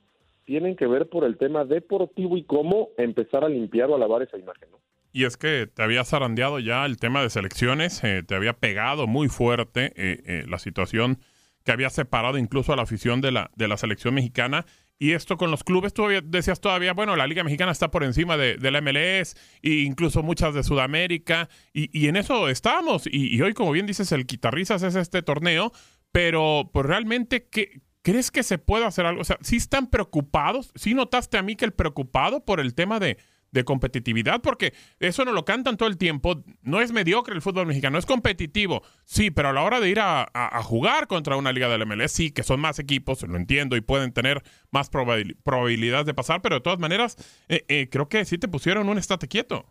[SPEAKER 12] tienen que ver por el tema deportivo y cómo empezar a limpiar o a lavar esa imagen. ¿no?
[SPEAKER 3] Y es que te había zarandeado ya el tema de selecciones, eh, te había pegado muy fuerte eh, eh, la situación que había separado incluso a la afición de la, de la selección mexicana. Y esto con los clubes, tú decías todavía, bueno, la Liga Mexicana está por encima de, la MLS e incluso muchas de Sudamérica. Y, y en eso estábamos. Y, hoy, como bien dices, el quitarrizas es este torneo. Pero, pues realmente, ¿qué, ¿crees que se puede hacer algo? O sea, ¿sí están preocupados? ¿Sí notaste a mí que el preocupado por el tema de, de competitividad? Porque eso no lo cantan todo el tiempo. No es mediocre el fútbol mexicano, es competitivo. Sí, pero a la hora de ir a, jugar contra una liga del MLS, sí, que son más equipos, lo entiendo, y pueden tener más probabil- probabilidades de pasar, pero de todas maneras, eh, eh, creo que sí te pusieron un estate quieto.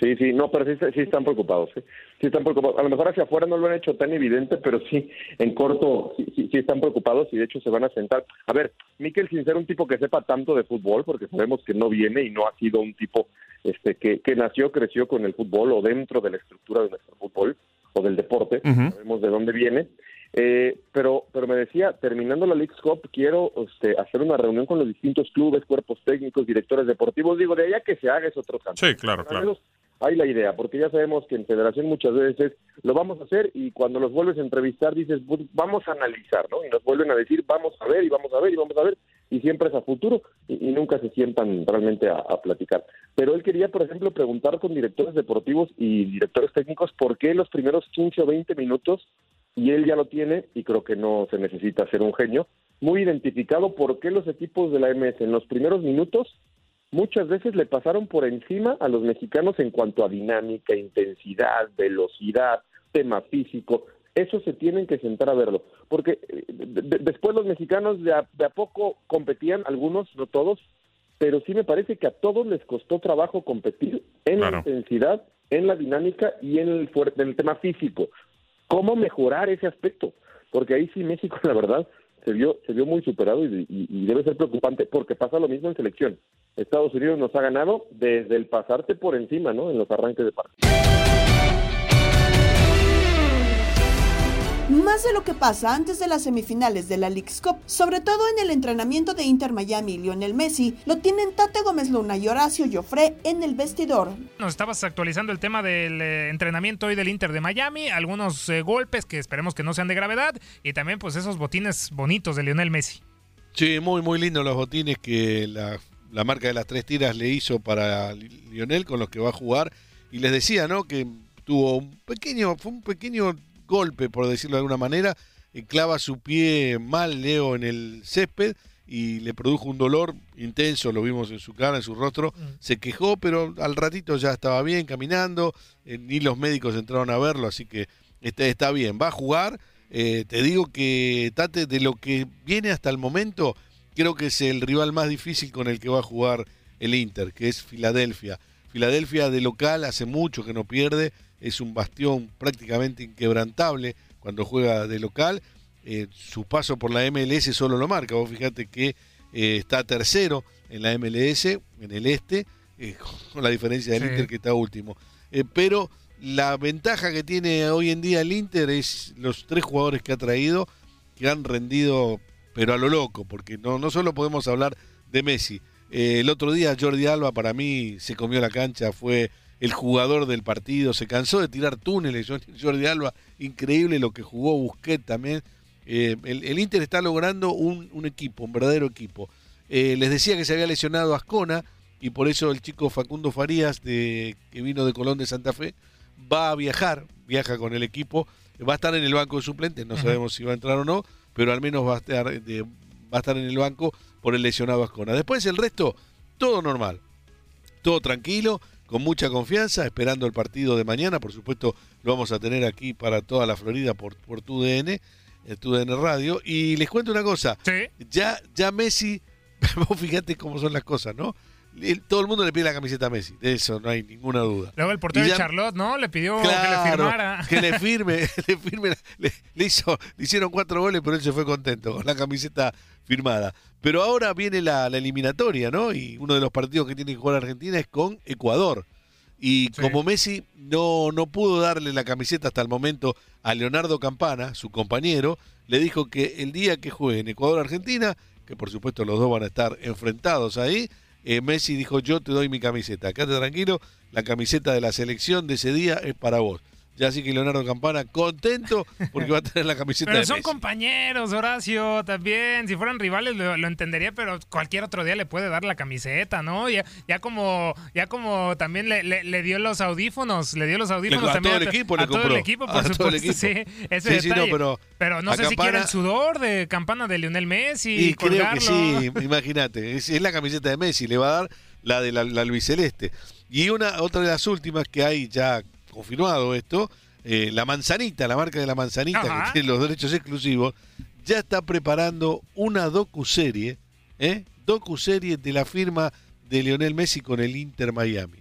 [SPEAKER 12] Sí, sí, no, pero sí, sí están preocupados, ¿sí? Sí están preocupados. A lo mejor hacia afuera no lo han hecho tan evidente, pero sí, en corto, sí, sí, sí están preocupados y de hecho se van a sentar. A ver, Miquel, sin ser un tipo que sepa tanto de fútbol, porque sabemos que no viene y no ha sido un tipo este que, que nació, creció con el fútbol o dentro de la estructura de nuestro fútbol o del deporte, sabemos de dónde viene. Eh, pero, pero me decía, terminando la League's Cup, quiero este, hacer una reunión con los distintos clubes, cuerpos técnicos, directores deportivos. Digo, de allá que se haga es otro canto.
[SPEAKER 3] Sí, claro, claro.
[SPEAKER 12] Hay la idea, porque ya sabemos que en federación muchas veces lo vamos a hacer y cuando los vuelves a entrevistar dices, "Pues, vamos a analizar, ¿no? Y nos vuelven a decir, vamos a ver y vamos a ver y vamos a ver, y siempre es a futuro y, nunca se sientan realmente a, a platicar. Pero él quería, por ejemplo, preguntar con directores deportivos y directores técnicos por qué los primeros 15 o 20 minutos, y él ya lo tiene, y creo que no se necesita ser un genio, muy identificado por qué los equipos de la MS en los primeros minutos muchas veces le pasaron por encima a los mexicanos en cuanto a dinámica, intensidad, velocidad, tema físico. Eso se tienen que sentar a verlo, porque eh, de- de- después los mexicanos de a, de a poco competían, algunos, no todos, pero sí me parece que a todos les costó trabajo competir en la intensidad, en la dinámica y en el, fuerte, en el tema físico. ¿Cómo mejorar ese aspecto? Porque ahí sí México, la verdad, se vio, se vio muy superado y, y- debe ser preocupante porque pasa lo mismo en selección. Estados Unidos nos ha ganado desde el pasarte por encima, ¿no? En los arranques de partido.
[SPEAKER 1] Más de lo que pasa antes de las semifinales de la League's Cup, sobre todo en el entrenamiento de Inter Miami y Lionel Messi, lo tienen Tate Gómez Luna y Horacio Joffre en el vestidor.
[SPEAKER 5] Nos estabas actualizando el tema del eh, entrenamiento hoy del Inter de Miami, algunos eh, golpes que esperemos que no sean de gravedad y también pues esos botines bonitos de Lionel Messi.
[SPEAKER 7] Sí, muy, muy lindo los botines que la, la marca de las tres tiras le hizo para Li- Lionel con los que va a jugar. Y les decía, ¿no? Que tuvo un pequeño, fue un pequeño golpe, por decirlo de alguna manera. eh, clava su pie mal, Leo, en el césped y le produjo un dolor intenso, lo vimos en su cara, en su rostro. Se quejó, pero al ratito ya estaba bien caminando. eh, ni los médicos entraron a verlo, así que está, está bien. Va a jugar. Eh, te digo que Tate, de lo que viene hasta el momento, creo que es el rival más difícil con el que va a jugar el Inter, que es Filadelfia. Filadelfia de local hace mucho que no pierde, es un bastión prácticamente inquebrantable cuando juega de local. Eh, su paso por la MLS solo lo marca. Vos fíjate que eh, está tercero en la MLS, en el este, eh, con la diferencia del
[SPEAKER 13] Sí.
[SPEAKER 7] Inter que está último. Pero la ventaja que tiene hoy en día el Inter es los tres jugadores que ha traído que han rendido, pero a lo loco, porque no, no solo podemos hablar de Messi. El otro día Jordi Alba para mí se comió la cancha, fue el jugador del partido, se cansó de tirar túneles. Jordi Alba, increíble lo que jugó Busquets también. Eh, el, el Inter está logrando un, un equipo, un verdadero equipo. Eh, les decía que se había lesionado Ascona y por eso el chico Facundo Farías, de, que vino de Colón de Santa Fe, va a viajar, viaja con el equipo, va a estar en el banco de suplentes, no sabemos si va a entrar o no, pero al menos va a estar, de- va a estar en el banco por el lesionado Ascona. Después el resto, todo normal, todo tranquilo, con mucha confianza, esperando el partido de mañana, por supuesto lo vamos a tener aquí para toda la Florida por, por tu DN, eh, tu DN Radio, y les cuento una cosa, ya, ya Messi, vos fíjate cómo son las cosas, ¿no? Todo el mundo le pide la camiseta a Messi, de eso no hay ninguna duda.
[SPEAKER 5] Luego el portero de Charlotte, ¿no? Le pidió
[SPEAKER 7] Claro,
[SPEAKER 5] que le firmara.
[SPEAKER 7] que le firme, le firme, le, le hizo, le hicieron cuatro goles, pero él se fue contento con la camiseta firmada. Pero ahora viene la, la eliminatoria, ¿no? Y uno de los partidos que tiene que jugar Argentina es con Ecuador. Y como Messi no, no pudo darle la camiseta hasta el momento a Leonardo Campana, su compañero, le dijo que el día que jueguen Ecuador-Argentina, que por supuesto los dos van a estar enfrentados ahí, eh, Messi dijo yo te doy mi camiseta, quédate tranquilo, la camiseta de la selección de ese día es para vos. Ya así que Leonardo Campana contento porque va a tener la camiseta
[SPEAKER 5] Pero
[SPEAKER 7] de
[SPEAKER 5] son
[SPEAKER 7] Messi.
[SPEAKER 5] compañeros, Horacio, también. Si fueran rivales lo, lo entendería, pero cualquier otro día le puede dar la camiseta, ¿no? Ya, ya como ya como también le, le- le dio los audífonos, le dio los audífonos
[SPEAKER 7] Le- a
[SPEAKER 5] también
[SPEAKER 7] todo el equipo le
[SPEAKER 5] a todo
[SPEAKER 7] compró.
[SPEAKER 5] el equipo, por
[SPEAKER 7] A todo el
[SPEAKER 5] supuesto,
[SPEAKER 7] equipo.
[SPEAKER 5] sí, ese
[SPEAKER 7] Sí, sí, no,
[SPEAKER 5] detalle.
[SPEAKER 7] pero
[SPEAKER 5] no sé si quiere el sudor de campana de Lionel Messi
[SPEAKER 7] Y creo que sí, imagínate, es, es la camiseta de Messi, le va a dar la de la, la albiceleste. Y una otra de las últimas que hay ya confirmado esto, eh, la manzanita, la marca de la manzanita
[SPEAKER 5] Ajá.
[SPEAKER 7] que tiene los derechos exclusivos, ya está preparando una docuserie, ¿eh? docuserie de la firma de Lionel Messi con el Inter Miami.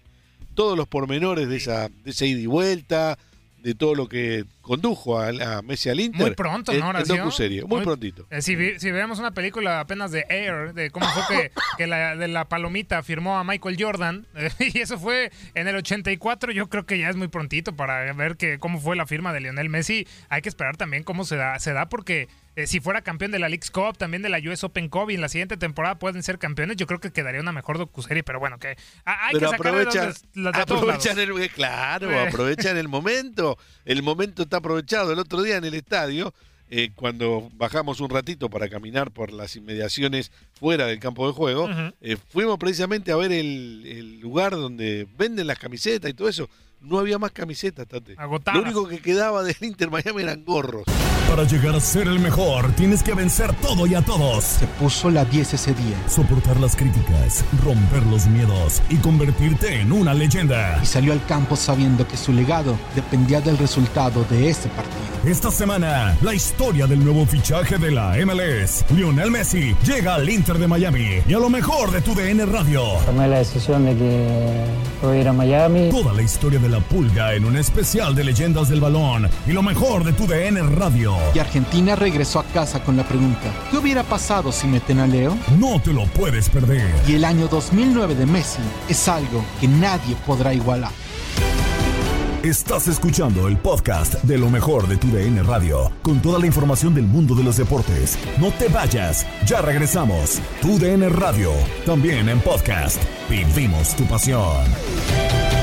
[SPEAKER 7] Todos los pormenores de esa, de esa ida y vuelta, de todo lo que condujo a, a Messi al Inter.
[SPEAKER 5] Muy pronto,
[SPEAKER 7] en-
[SPEAKER 5] ¿no,
[SPEAKER 7] en
[SPEAKER 5] Horacio?
[SPEAKER 7] docuserie, muy,
[SPEAKER 5] Muy-
[SPEAKER 7] prontito.
[SPEAKER 5] Eh, si, si veamos una película apenas de Air, de cómo fue que, que la, de la palomita firmó a Michael Jordan, eh, y eso fue en el 84, yo creo que ya es muy prontito para ver que, cómo fue la firma de Lionel Messi. Hay que esperar también cómo se da, se da porque eh, si fuera campeón de la League's Cup, también de la US Open Cup y en la siguiente temporada pueden ser campeones, yo creo que quedaría una mejor docuserie, pero bueno, que ah, hay
[SPEAKER 7] Pero
[SPEAKER 5] que sacarle
[SPEAKER 7] aprovechan,
[SPEAKER 5] de- de
[SPEAKER 7] el, claro,
[SPEAKER 5] Eh.
[SPEAKER 7] aprovechan el momento. El momento está aprovechado. El otro día en el estadio, eh, cuando bajamos un ratito para caminar por las inmediaciones fuera del campo de juego, eh, fuimos precisamente a ver el, el lugar donde venden las camisetas y todo eso. No había más camisetas, Tate.
[SPEAKER 5] Agotadas.
[SPEAKER 7] Lo único que quedaba del Inter Miami eran gorros.
[SPEAKER 14] Para llegar a ser el mejor, tienes que vencer todo y a todos. Se
[SPEAKER 13] puso la 10 ese día.
[SPEAKER 14] Soportar las críticas, romper los miedos y convertirte en una leyenda.
[SPEAKER 13] Y salió al campo sabiendo que su legado dependía del resultado de ese partido.
[SPEAKER 14] Esta semana, la historia del nuevo fichaje de la MLS. Lionel Messi llega al Inter de Miami y a lo mejor de tu DN Radio.
[SPEAKER 15] Tomé la decisión de que voy a ir a Miami.
[SPEAKER 14] Toda la historia de la pulga en un especial de leyendas del balón y lo mejor de tu DN Radio.
[SPEAKER 13] Y Argentina regresó a casa con la pregunta, ¿qué hubiera pasado si meten a Leo?
[SPEAKER 14] No te lo puedes perder.
[SPEAKER 13] Y el año 2009 de Messi es algo que nadie podrá igualar.
[SPEAKER 14] Estás escuchando el podcast de lo mejor de tu DN Radio, con toda la información del mundo de los deportes. No te vayas, ya regresamos. Tu DN Radio, también en podcast. Vivimos tu pasión.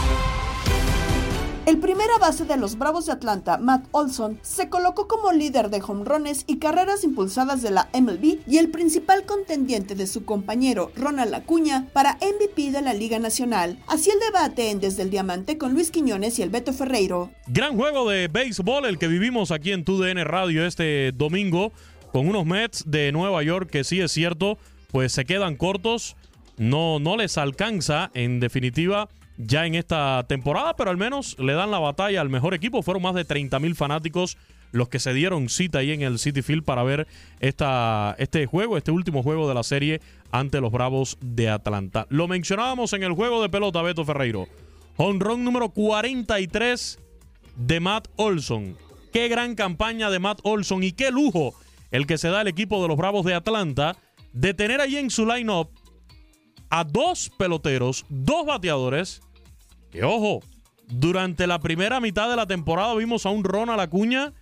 [SPEAKER 1] El primera base de los Bravos de Atlanta, Matt Olson, se colocó como líder de jonrones y carreras impulsadas de la MLB y el principal contendiente de su compañero Ronald Acuña para MVP de la Liga Nacional. Así el debate en Desde el Diamante con Luis Quiñones y el Beto Ferreiro.
[SPEAKER 16] Gran juego de béisbol el que vivimos aquí en TUDN Radio este domingo con unos Mets de Nueva York que sí es cierto, pues se quedan cortos, no, no les alcanza en definitiva ya en esta temporada, pero al menos le dan la batalla al mejor equipo. Fueron más de 30 mil fanáticos los que se dieron cita ahí en el City Field para ver esta, este juego, este último juego de la serie ante los Bravos de Atlanta. Lo mencionábamos en el juego de pelota, Beto Ferreiro. Honrón número 43 de Matt Olson. Qué gran campaña de Matt Olson y qué lujo el que se da el equipo de los Bravos de Atlanta de tener ahí en su line-up a dos peloteros, dos bateadores. Que ojo, durante la primera mitad de la temporada vimos a un Ronald Acuña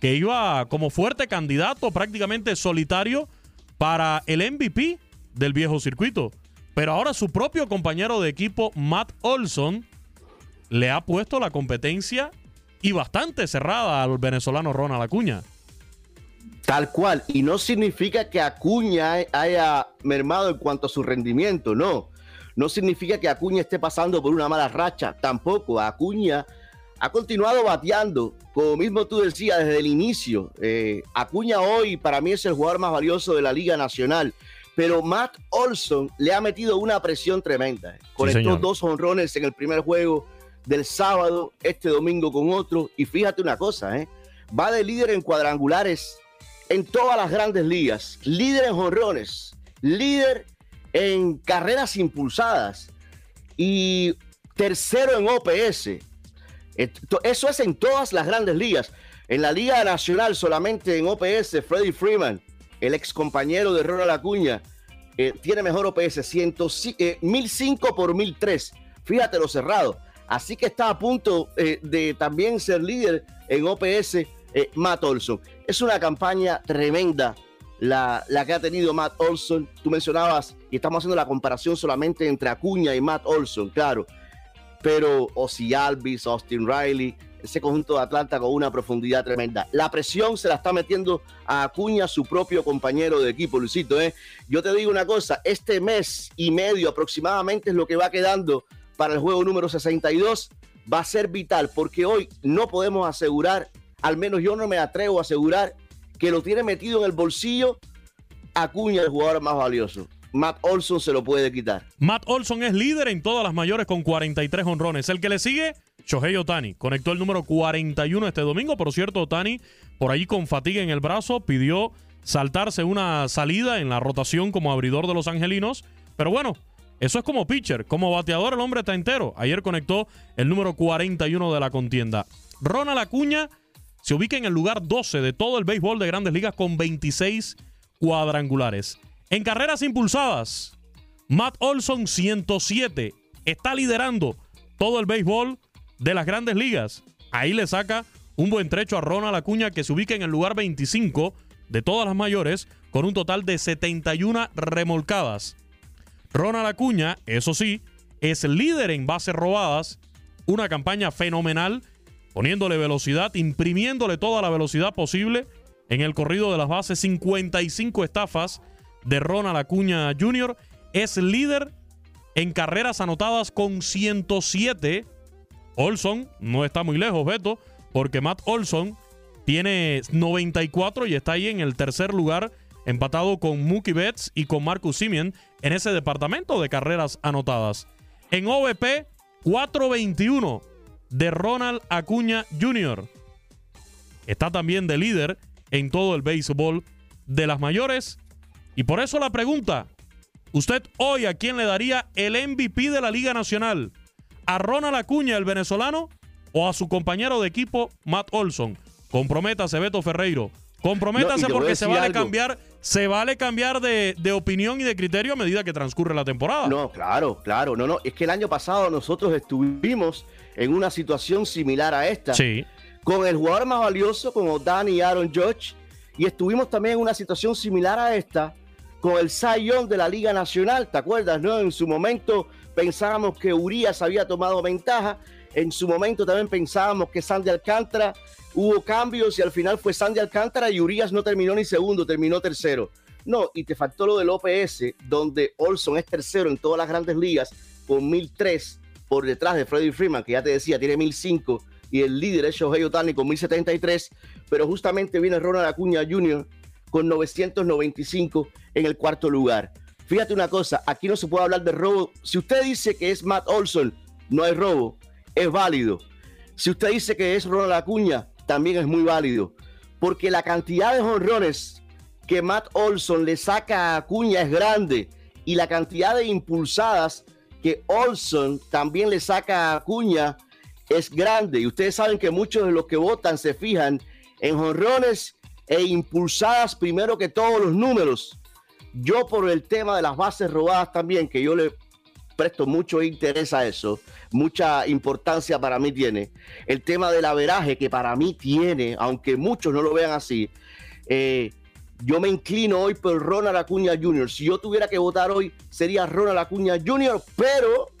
[SPEAKER 16] que iba como fuerte candidato, prácticamente solitario, para el MVP del viejo circuito. Pero ahora su propio compañero de equipo, Matt Olson, le ha puesto la competencia y bastante cerrada al venezolano Ronald Acuña.
[SPEAKER 17] Tal cual, y no significa que Acuña haya mermado en cuanto a su rendimiento, no. No significa que Acuña esté pasando por una mala racha, tampoco. Acuña ha continuado bateando, como mismo tú decías desde el inicio. Eh, Acuña hoy para mí es el jugador más valioso de la Liga Nacional, pero Matt Olson le ha metido una presión tremenda. eh. Conectó
[SPEAKER 16] señor.
[SPEAKER 17] dos honrones en el primer juego del sábado, este domingo con otro. Y fíjate una cosa, ¿eh? va de líder en cuadrangulares en todas las grandes ligas, líder en honrones, líder en carreras impulsadas y tercero en OPS. Eso es en todas las grandes ligas. En la Liga Nacional, solamente en OPS, Freddie Freeman, el ex compañero de Ronald Acuña, eh, tiene mejor OPS, 100, eh, 1005 por 1003. Fíjate lo cerrado. Así que está a punto eh, de también ser líder en OPS eh, Matt Olson. Es una campaña tremenda la, la que ha tenido Matt Olson. Tú mencionabas, y estamos haciendo la comparación solamente entre Acuña y Matt Olson, claro. Pero Ozzy Alvis, Austin Riley, ese conjunto de Atlanta con una profundidad tremenda. La presión se la está metiendo a Acuña, su propio compañero de equipo, Luisito. ¿eh? Yo te digo una cosa, este mes y medio aproximadamente es lo que va quedando para el juego número 62. Va a ser vital porque hoy no podemos asegurar, al menos yo no me atrevo a asegurar, que lo tiene metido en el bolsillo Acuña, el jugador más valioso. Matt Olson se lo puede quitar.
[SPEAKER 16] Matt Olson es líder en todas las mayores con 43 honrones. El que le sigue, Shohei Otani. Conectó el número 41 este domingo. Por cierto, Otani, por ahí con fatiga en el brazo, pidió saltarse una salida en la rotación como abridor de los angelinos. Pero bueno, eso es como pitcher. Como bateador, el hombre está entero. Ayer conectó el número 41 de la contienda. Ronald Acuña se ubica en el lugar 12 de todo el béisbol de grandes ligas con 26 cuadrangulares. En carreras impulsadas, Matt Olson 107 está liderando todo el béisbol de las grandes ligas. Ahí le saca un buen trecho a Ronald Acuña que se ubica en el lugar 25 de todas las mayores con un total de 71 remolcadas. Ronald Acuña, eso sí, es líder en bases robadas, una campaña fenomenal, poniéndole velocidad, imprimiéndole toda la velocidad posible en el corrido de las bases, 55 estafas de Ronald Acuña Jr. Es líder en carreras anotadas con 107. Olson no está muy lejos, Beto, porque Matt Olson tiene 94 y está ahí en el tercer lugar, empatado con Mookie Betts y con Marcus Simeon en ese departamento de carreras anotadas. En OVP, 421 de Ronald Acuña Jr. Está también de líder en todo el béisbol de las mayores. Y por eso la pregunta, ¿usted hoy a quién le daría el MVP de la Liga Nacional? ¿A Ronald Acuña, el venezolano, o a su compañero de equipo, Matt Olson? Comprométase, Beto Ferreiro. Comprométase
[SPEAKER 17] No, y
[SPEAKER 16] porque se vale
[SPEAKER 17] algo.
[SPEAKER 16] cambiar, se vale cambiar de, de opinión y de criterio a medida que transcurre la temporada.
[SPEAKER 17] No, claro, claro. No, no. Es que el año pasado nosotros estuvimos en una situación similar a esta.
[SPEAKER 16] Sí.
[SPEAKER 17] Con el jugador más valioso, como Danny Aaron Judge. Y estuvimos también en una situación similar a esta con el Young de la Liga Nacional. ¿Te acuerdas? No? En su momento pensábamos que Urias había tomado ventaja. En su momento también pensábamos que Sandy Alcántara hubo cambios y al final fue Sandy Alcántara y Urias no terminó ni segundo, terminó tercero. No, y te faltó lo del OPS, donde Olson es tercero en todas las grandes ligas con 1003 por detrás de Freddie Freeman, que ya te decía, tiene 1005 y el líder es Shohei Otani con 1073, pero justamente viene Ronald Acuña Jr. con 995 en el cuarto lugar. Fíjate una cosa, aquí no se puede hablar de robo. Si usted dice que es Matt Olson, no hay robo, es válido. Si usted dice que es Ronald Acuña, también es muy válido. Porque la cantidad de jonrones que Matt Olson le saca a Acuña es grande y la cantidad de impulsadas que Olson también le saca a Acuña es grande. Y ustedes saben que muchos de los que votan se fijan en jonrones e impulsadas primero que todos los números. Yo por el tema de las bases robadas también, que yo le presto mucho interés a eso, mucha importancia para mí tiene. El tema del averaje que para mí tiene, aunque muchos no lo vean así, eh, yo me inclino hoy por Ronald Acuña Jr. Si yo tuviera que votar hoy, sería Ronald Acuña Jr., pero,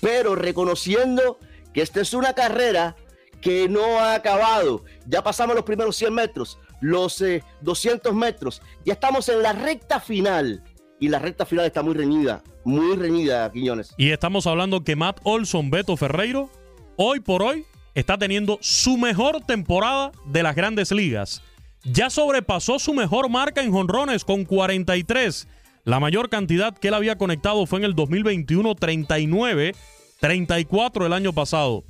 [SPEAKER 17] pero reconociendo que esta es una carrera que no ha acabado. Ya pasamos los primeros 100 metros, los eh, 200 metros, ya estamos en la recta final. Y la recta final está muy reñida, muy reñida, Quiñones.
[SPEAKER 16] Y estamos hablando que Matt Olson, Beto Ferreiro, hoy por hoy está teniendo su mejor temporada de las grandes ligas. Ya sobrepasó su mejor marca en jonrones con 43 La mayor cantidad que él había conectado fue en el 2021, 39, 34 el año pasado.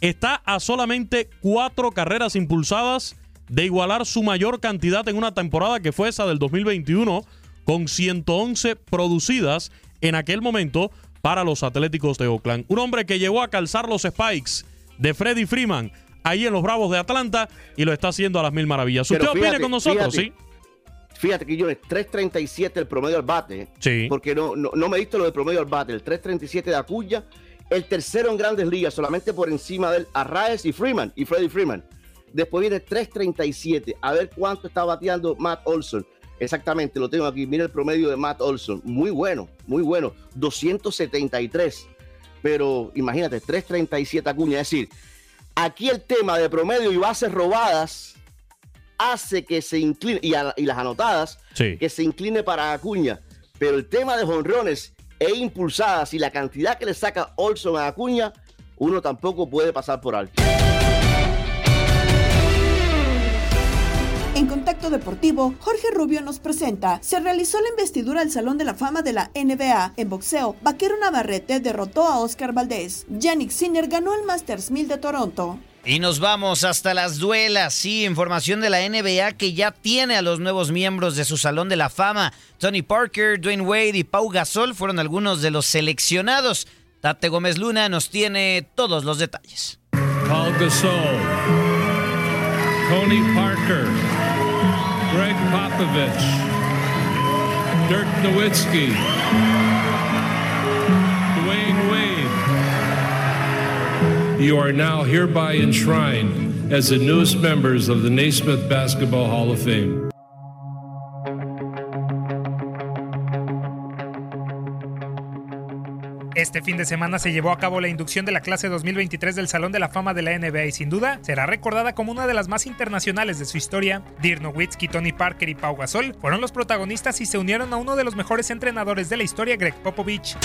[SPEAKER 16] Está a solamente cuatro carreras impulsadas de igualar su mayor cantidad en una temporada que fue esa del 2021, con 111 producidas en aquel momento para los Atléticos de Oakland. Un hombre que llegó a calzar los spikes de Freddy Freeman ahí en los Bravos de Atlanta y lo está haciendo a las mil maravillas. ¿Usted opina con nosotros?
[SPEAKER 17] fíjate.
[SPEAKER 16] sí.
[SPEAKER 17] Fíjate que yo es 3.37 el promedio al bate.
[SPEAKER 16] Sí.
[SPEAKER 17] Porque no, no, no me diste lo del promedio al bate. El 3.37 de Acuña. El tercero en grandes ligas, solamente por encima de él, Arraez y Freeman, y Freddy Freeman. Después viene 3.37. A ver cuánto está bateando Matt Olson. Exactamente, lo tengo aquí. Mira el promedio de Matt Olson. Muy bueno, muy bueno. 273. Pero imagínate, 3.37 Acuña. Es decir, aquí el tema de promedio y bases robadas hace que se incline, y, a- y las anotadas,
[SPEAKER 16] Sí.
[SPEAKER 17] que se incline para Acuña. Pero el tema de jonrones e impulsadas y la cantidad que le saca Olson a Acuña, uno tampoco puede pasar por alto.
[SPEAKER 1] En Contacto Deportivo, Jorge Rubio nos presenta. Se realizó la investidura al Salón de la Fama de la NBA. En boxeo, Vaquero Navarrete derrotó a Oscar Valdés. Yannick Sinner ganó el Masters 1000 de Toronto.
[SPEAKER 18] Y nos vamos hasta las duelas. Sí, información de la NBA que ya tiene a los nuevos miembros de su Salón de la Fama. Tony Parker, Dwayne Wade y Pau Gasol fueron algunos de los seleccionados. Tate Gómez Luna nos tiene todos los detalles.
[SPEAKER 19] Paul Gasol, Tony Parker, Greg Popovich, Dirk Nowitzki, Dwayne Wade. You are now hereby enshrined as the newest members of the Naismith Basketball Hall of Fame.
[SPEAKER 5] Este fin de semana se llevó a cabo la inducción de la clase 2023 del Salón de la Fama de la NBA y sin duda será recordada como una de las más internacionales de su historia. Dirk Nowitzki, Tony Parker y Pau Gasol fueron los protagonistas y se unieron a uno de los mejores entrenadores de la historia, Greg Popovich.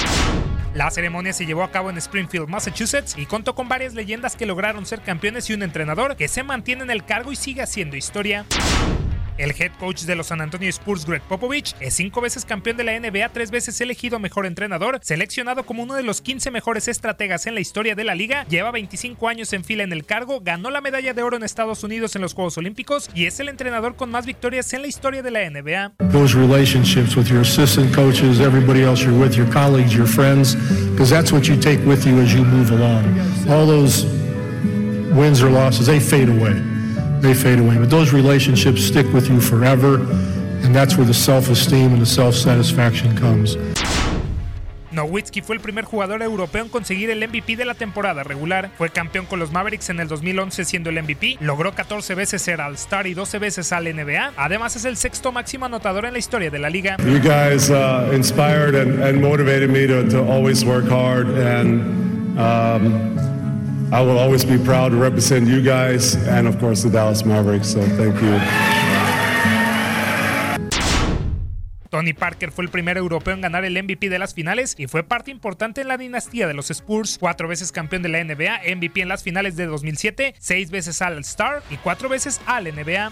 [SPEAKER 5] La ceremonia se llevó a cabo en Springfield, Massachusetts y contó con varias leyendas que lograron ser campeones y un entrenador que se mantiene en el cargo y sigue haciendo historia. El head coach de los San Antonio Spurs, Greg Popovich, es cinco veces campeón de la NBA, tres veces elegido mejor entrenador, seleccionado como uno de los 15 mejores estrategas en la historia de la liga, lleva 25 años en fila en el cargo, ganó la medalla de oro en Estados Unidos en los Juegos Olímpicos y es el entrenador con más victorias en la historia de la NBA.
[SPEAKER 20] those relationships with your assistant coaches, everybody else you're with, your colleagues, your friends, because that's what you take with you as you move along. All those wins or losses, they fade away. They fade away. But those relationships stick with you forever, and that's where the self-esteem and the self-satisfaction comes.
[SPEAKER 5] Nowitzki fue el primer jugador europeo en conseguir el MVP de la temporada regular. Fue campeón con los Mavericks en el 2011 siendo el MVP. Logró 14 veces ser All-Star y 12 veces al NBA. Además es el sexto máximo anotador en la historia de la liga.
[SPEAKER 20] You guys uh, inspired and, and motivated me to, to always work hard, and um, I will always be proud to represent you guys and, of course, the Dallas Mavericks. So thank you.
[SPEAKER 5] Tony Parker fue el primer europeo en ganar el MVP de las finales y fue parte importante en la dinastía de los Spurs. Cuatro veces campeón de la NBA, MVP en las finales de 2007, seis veces All-Star y cuatro veces al NBA.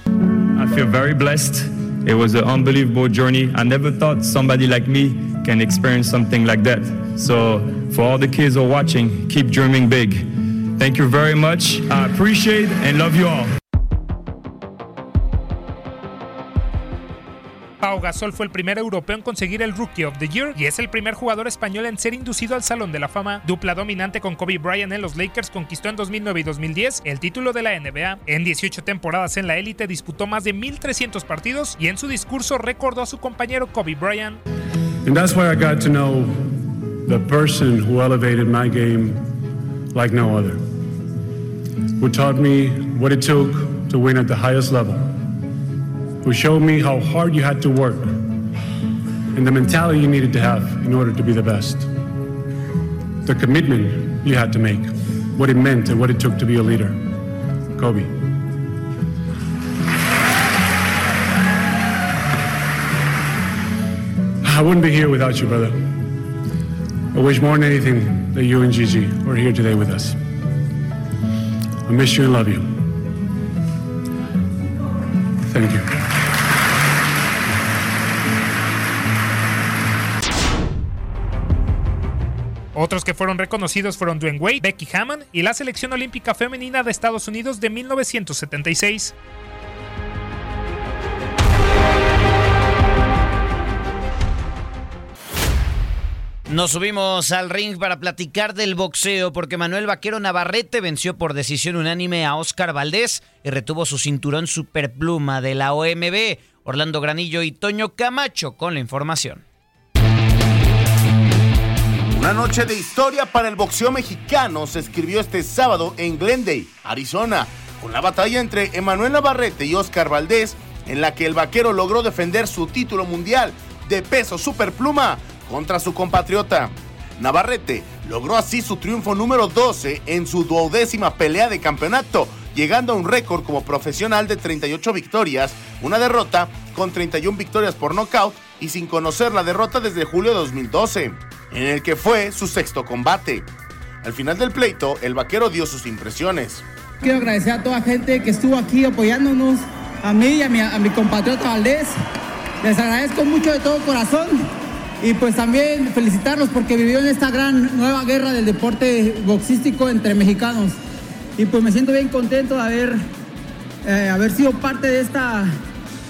[SPEAKER 21] I feel very blessed. It was an unbelievable journey. I never thought somebody like me can experience something like that. So, for all the kids who are watching, keep dreaming big. Thank you very much. I appreciate and love you all.
[SPEAKER 5] Pau Gasol fue el primer europeo en conseguir el Rookie of the Year y es el primer jugador español en ser inducido al Salón de la Fama. Dupla dominante con Kobe Bryant en los Lakers, conquistó en 2009 y 2010 el título de la NBA. En 18 temporadas en la élite disputó más de 1.300 partidos y en su discurso recordó a su compañero Kobe Bryant.
[SPEAKER 20] And that's where I got to know the person who elevated my game like no other, who taught me what it took to win at the highest level, who showed me how hard you had to work and the mentality you needed to have in order to be the best, the commitment you had to make, what it meant and what it took to be a leader. Kobe. I wouldn't be here without you, brother. I wish more than anything that you and Gigi are here today with us. I miss you and love you. Thank you.
[SPEAKER 5] Otros que fueron reconocidos fueron Dwayne Wade, Becky Hammond y la selección olímpica femenina de Estados Unidos de 1976.
[SPEAKER 18] Nos subimos al ring para platicar del boxeo porque Manuel Vaquero Navarrete venció por decisión unánime a Oscar Valdés y retuvo su cinturón superpluma de la OMB. Orlando Granillo y Toño Camacho con la información.
[SPEAKER 22] Una noche de historia para el boxeo mexicano se escribió este sábado en Glendale, Arizona, con la batalla entre Emanuel Navarrete y Oscar Valdés, en la que el vaquero logró defender su título mundial de peso superpluma contra su compatriota. Navarrete logró así su triunfo número 12 en su duodécima pelea de campeonato, llegando a un récord como profesional de 38 victorias, una derrota con 31 victorias por nocaut y sin conocer la derrota desde julio de 2012, en el que fue su sexto combate. Al final del pleito, el vaquero dio sus impresiones.
[SPEAKER 23] Quiero agradecer a toda la gente que estuvo aquí apoyándonos, a mí y a mi, a mi compatriota Valdés. Les agradezco mucho de todo corazón y pues también felicitarlos porque vivió en esta gran nueva guerra del deporte boxístico entre mexicanos. Y pues me siento bien contento de haber, eh, haber sido parte de esta,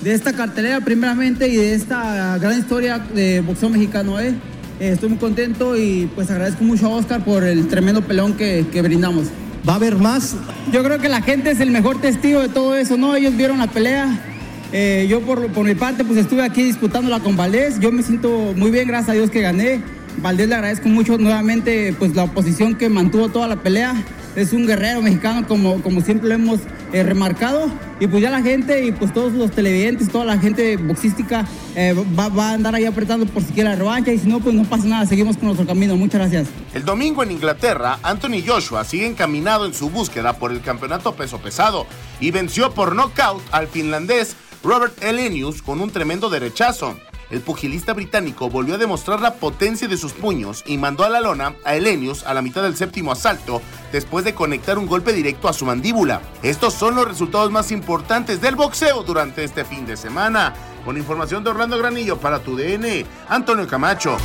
[SPEAKER 23] de esta cartelera primeramente y de esta gran historia de boxeo mexicano. ¿eh? Eh, estoy muy contento y pues agradezco mucho a Oscar por el tremendo pelón que, que brindamos. ¿Va a haber más? Yo creo que la gente es el mejor testigo de todo eso, ¿no? Ellos vieron la pelea, eh, yo por, por mi parte pues estuve aquí disputándola con Valdés. Yo me siento muy bien, gracias a Dios que gané. Valdés le agradezco mucho nuevamente pues la oposición que mantuvo toda la pelea. Es un guerrero mexicano como, como siempre lo hemos eh, remarcado. Y pues ya la gente y pues todos los televidentes, toda la gente boxística eh, va, va a andar ahí apretando por si quiere la revancha. Y si no, pues no pasa nada, seguimos con nuestro camino. Muchas gracias.
[SPEAKER 22] El domingo en Inglaterra, Anthony Joshua sigue encaminado en su búsqueda por el campeonato peso pesado y venció por nocaut al finlandés Robert Elenius con un tremendo derechazo. El pugilista británico volvió a demostrar la potencia de sus puños y mandó a la lona a Elenius a la mitad del séptimo asalto después de conectar un golpe directo a su mandíbula. Estos son los resultados más importantes del boxeo durante este fin de semana. Con información de Orlando Granillo para tu DN, Antonio Camacho.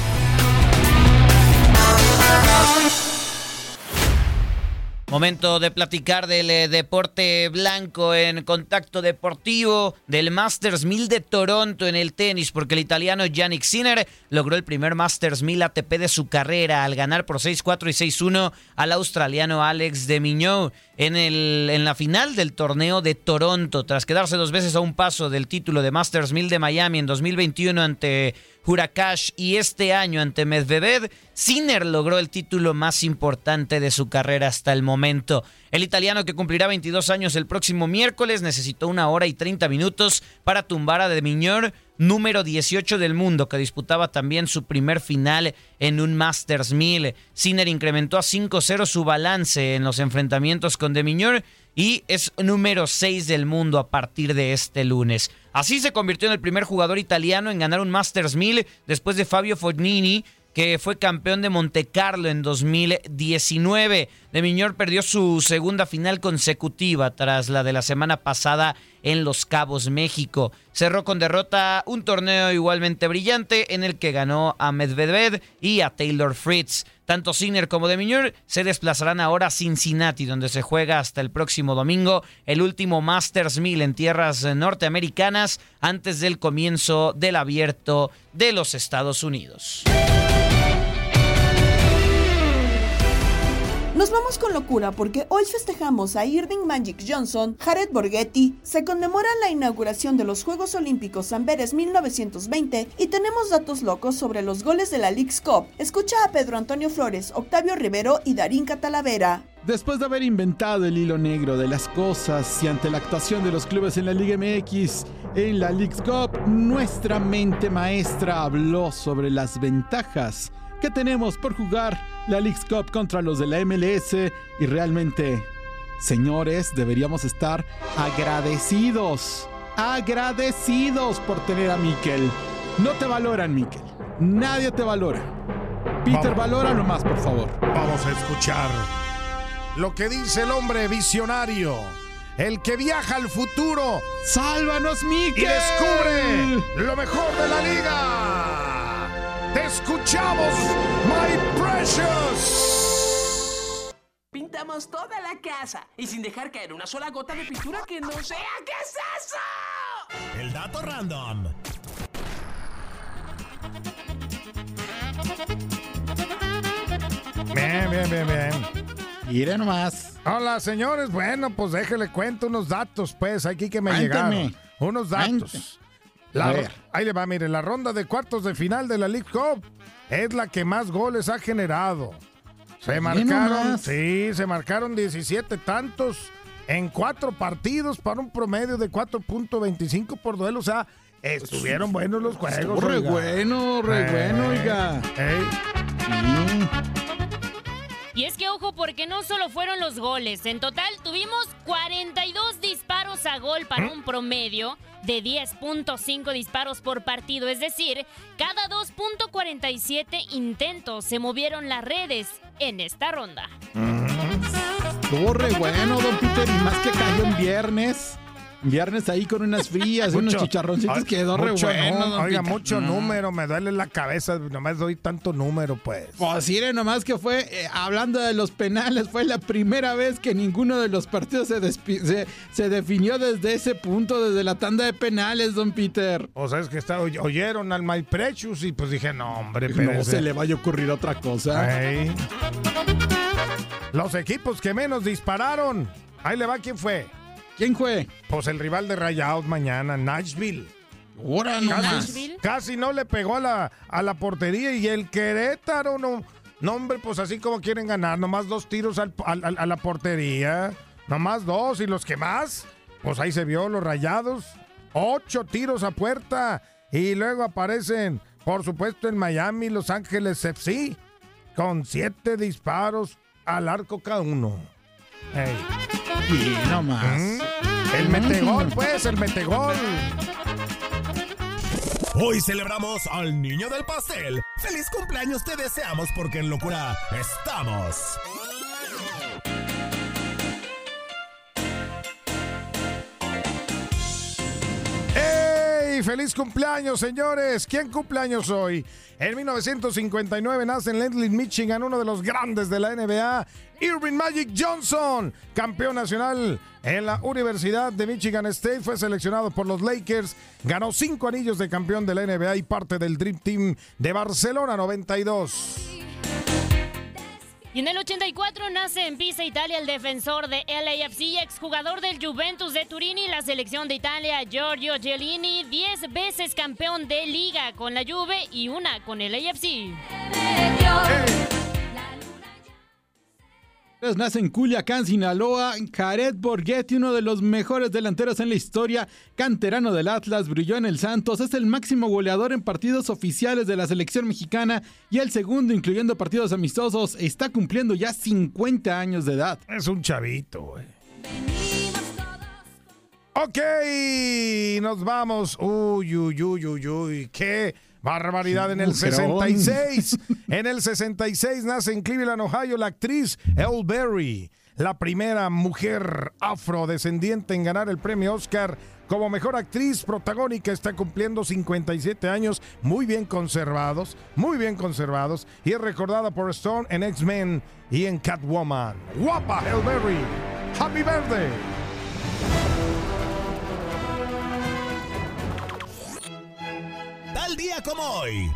[SPEAKER 18] Momento de platicar del eh, deporte blanco en contacto deportivo del Masters 1000 de Toronto en el tenis, porque el italiano Yannick Sinner logró el primer Masters 1000 ATP de su carrera al ganar por 6-4 y 6-1 al australiano Alex de Mignot en, el, en la final del torneo de Toronto, tras quedarse dos veces a un paso del título de Masters 1000 de Miami en 2021 ante Hurakash y este año ante Medvedev, Sinner logró el título más importante de su carrera hasta el momento. El italiano que cumplirá 22 años el próximo miércoles necesitó una hora y 30 minutos para tumbar a De Miñor, número 18 del mundo, que disputaba también su primer final en un Masters 1000. Sinner incrementó a 5-0 su balance en los enfrentamientos con De Miñor y es número 6 del mundo a partir de este lunes. Así se convirtió en el primer jugador italiano en ganar un Masters 1000 después de Fabio Fognini, que fue campeón de Monte Carlo en 2019. De Miñor perdió su segunda final consecutiva tras la de la semana pasada en Los Cabos, México. Cerró con derrota un torneo igualmente brillante en el que ganó a Medvedev y a Taylor Fritz. Tanto Sinner como De Miñor se desplazarán ahora a Cincinnati, donde se juega hasta el próximo domingo el último Masters 1000 en tierras norteamericanas antes del comienzo del abierto de los Estados Unidos.
[SPEAKER 1] Nos vamos con locura porque hoy festejamos a Irving Magic Johnson, Jared Borghetti, se conmemora la inauguración de los Juegos Olímpicos Amberes 1920 y tenemos datos locos sobre los goles de la League's Cup. Escucha a Pedro Antonio Flores, Octavio Rivero y Darín Catalavera.
[SPEAKER 24] Después de haber inventado el hilo negro de las cosas y ante la actuación de los clubes en la Liga MX, en la League's Cup, nuestra mente maestra habló sobre las ventajas que tenemos por jugar la League's Cup contra los de la MLS y realmente, señores, deberíamos estar agradecidos, agradecidos por tener a Mikel. No te valoran, Mikel. Nadie te valora. Peter, valora nomás, por favor.
[SPEAKER 25] Vamos a escuchar lo que dice el hombre visionario. El que viaja al futuro.
[SPEAKER 24] ¡Sálvanos, Mikel!
[SPEAKER 25] Y descubre lo mejor de la liga. Te escuchamos, my precious.
[SPEAKER 26] Pintamos toda la casa y sin dejar caer una sola gota de pintura que no sea. ¿Qué es eso?
[SPEAKER 14] El dato random.
[SPEAKER 25] Bien, bien, bien, bien.
[SPEAKER 24] Mire nomás.
[SPEAKER 25] Hola, señores. Bueno, pues déjele cuento unos datos, pues, aquí que me
[SPEAKER 24] Cuéntame.
[SPEAKER 25] llegaron. Unos datos. La
[SPEAKER 24] A
[SPEAKER 25] ro-
[SPEAKER 24] ver.
[SPEAKER 25] ahí le va, mire, la ronda de cuartos de final de la League Cup es la que más goles ha generado. Se marcaron,
[SPEAKER 24] nomás.
[SPEAKER 25] sí, se marcaron 17 tantos en cuatro partidos para un promedio de 4.25 por duelo. O sea, estuvieron buenos los juegos.
[SPEAKER 24] Re
[SPEAKER 25] oiga.
[SPEAKER 24] bueno, re
[SPEAKER 25] Eh,
[SPEAKER 24] bueno, oiga.
[SPEAKER 27] Y es que ojo porque no solo fueron los goles, en total tuvimos 42 disparos a gol para un promedio de 10.5 disparos por partido, es decir, cada 2.47 intentos se movieron las redes en esta ronda.
[SPEAKER 24] Estuvo bueno, don Peter, y más que cayó en viernes. Viernes ahí con unas frías, unos chicharroncitos,
[SPEAKER 25] Ay,
[SPEAKER 24] quedó re bueno. don
[SPEAKER 25] Oiga, mucho número, me duele la cabeza, nomás doy tanto número, pues.
[SPEAKER 24] Pues mire nomás que fue, eh, hablando de los penales, fue la primera vez que ninguno de los partidos se, se, se definió desde ese punto, desde la tanda de penales, don Peter.
[SPEAKER 25] O sea, es que está, oy- oyeron al My Precious y pues dije, no, hombre,
[SPEAKER 24] No
[SPEAKER 25] espérese.
[SPEAKER 24] se le vaya a ocurrir otra cosa.
[SPEAKER 25] Los equipos que menos dispararon. Ahí le va, ¿quién fue?
[SPEAKER 24] ¿Quién fue?
[SPEAKER 25] Pues el rival de Rayados mañana, Nashville.
[SPEAKER 24] Ahora
[SPEAKER 25] casi, no le pegó a la, a la portería y el Querétaro no, no, hombre, pues así como quieren ganar, nomás dos tiros al- al- al- a la portería, nomás dos y los que más, pues ahí se vio los rayados, ocho tiros a puerta y luego aparecen, por supuesto, en Miami, Los Ángeles FC, con siete disparos al arco cada uno.
[SPEAKER 24] Y nomás.
[SPEAKER 25] Mm, El metegol, pues, el metegol.
[SPEAKER 14] Hoy celebramos al niño del pastel. ¡Feliz cumpleaños te deseamos porque en locura estamos!
[SPEAKER 25] ¡Feliz cumpleaños, señores! ¿Quién cumpleaños hoy? En 1959 nace en Lendley, Michigan, uno de los grandes de la NBA, Irving Magic Johnson, campeón nacional en la Universidad de Michigan State, fue seleccionado por los Lakers, ganó cinco anillos de campeón de la NBA y parte del Dream Team de Barcelona 92.
[SPEAKER 27] Y en el 84 nace en Pisa, Italia, el defensor de LAFC y exjugador del Juventus de Turín y la selección de Italia, Giorgio Giannini, 10 veces campeón de liga con la Juve y una con el LAFC.
[SPEAKER 24] Nace en Culiacán, Sinaloa, Jared Borghetti, uno de los mejores delanteros en la historia, canterano del Atlas, brilló en el Santos, es el máximo goleador en partidos oficiales de la selección mexicana y el segundo, incluyendo partidos amistosos, está cumpliendo ya 50 años de edad.
[SPEAKER 25] Es un chavito, güey. Ok, nos vamos. Uy, uy, uy, uy, uy. Qué barbaridad en el
[SPEAKER 24] Mujerón.
[SPEAKER 25] 66. En el 66 nace en Cleveland, Ohio, la actriz Elle Berry, la primera mujer afrodescendiente en ganar el premio Oscar como mejor actriz protagónica. Está cumpliendo 57 años, muy bien conservados, muy bien conservados, y es recordada por Stone en X-Men y en Catwoman. Guapa Elle Berry. Happy birthday.
[SPEAKER 14] Tal día como hoy.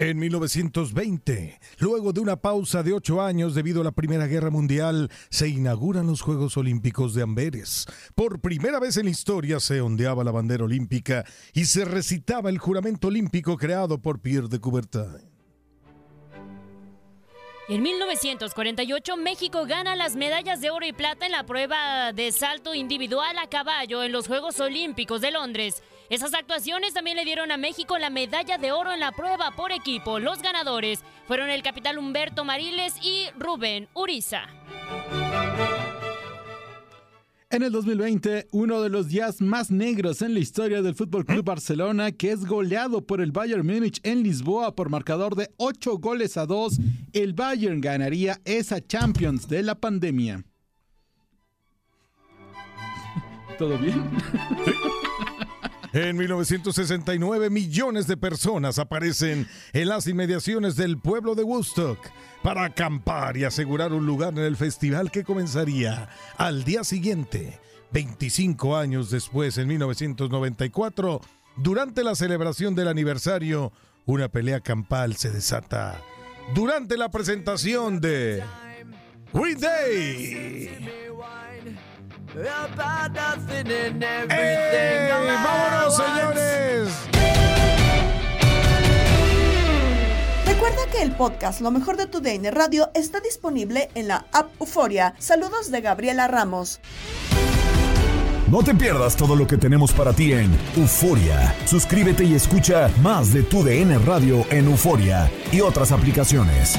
[SPEAKER 25] En 1920, luego de una pausa de ocho años debido a la Primera Guerra Mundial, se inauguran los Juegos Olímpicos de Amberes. Por primera vez en la historia se ondeaba la bandera olímpica y se recitaba el juramento olímpico creado por Pierre de Coubertin.
[SPEAKER 27] En 1948 México gana las medallas de oro y plata en la prueba de salto individual a caballo en los Juegos Olímpicos de Londres. Esas actuaciones también le dieron a México la medalla de oro en la prueba por equipo. Los ganadores fueron el capitán Humberto Mariles y Rubén Uriza.
[SPEAKER 24] En el 2020, uno de los días más negros en la historia del Fútbol Club Barcelona, que es goleado por el Bayern Múnich en Lisboa por marcador de 8 goles a 2, el Bayern ganaría esa Champions de la pandemia. ¿Todo bien?
[SPEAKER 25] En 1969, millones de personas aparecen en las inmediaciones del pueblo de Woodstock para acampar y asegurar un lugar en el festival que comenzaría al día siguiente, 25 años después, en 1994. Durante la celebración del aniversario, una pelea campal se desata. Durante la presentación de Green Day. ¡Vámonos, señores!
[SPEAKER 1] Recuerda que el podcast Lo mejor de tu DN Radio está disponible en la app Euforia. Saludos de Gabriela Ramos.
[SPEAKER 14] No te pierdas todo lo que tenemos para ti en Euforia. Suscríbete y escucha más de tu DN Radio en Euforia y otras aplicaciones.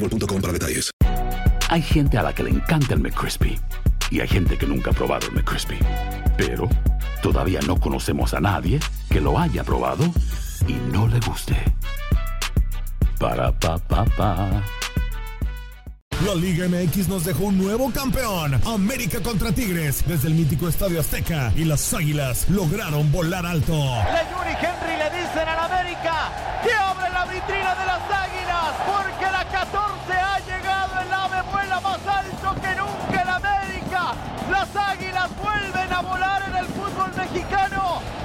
[SPEAKER 28] boostmobile.com para detalles.
[SPEAKER 29] Hay gente a la que le encanta el McCrispy y hay gente que nunca ha probado el McCrispy. Pero todavía no conocemos a nadie que lo haya probado y no le guste. Para pa pa pa.
[SPEAKER 14] La Liga MX nos dejó un nuevo campeón. América contra Tigres desde el mítico Estadio Azteca y las Águilas lograron volar alto.
[SPEAKER 30] Le Yuri Henry le dicen al América que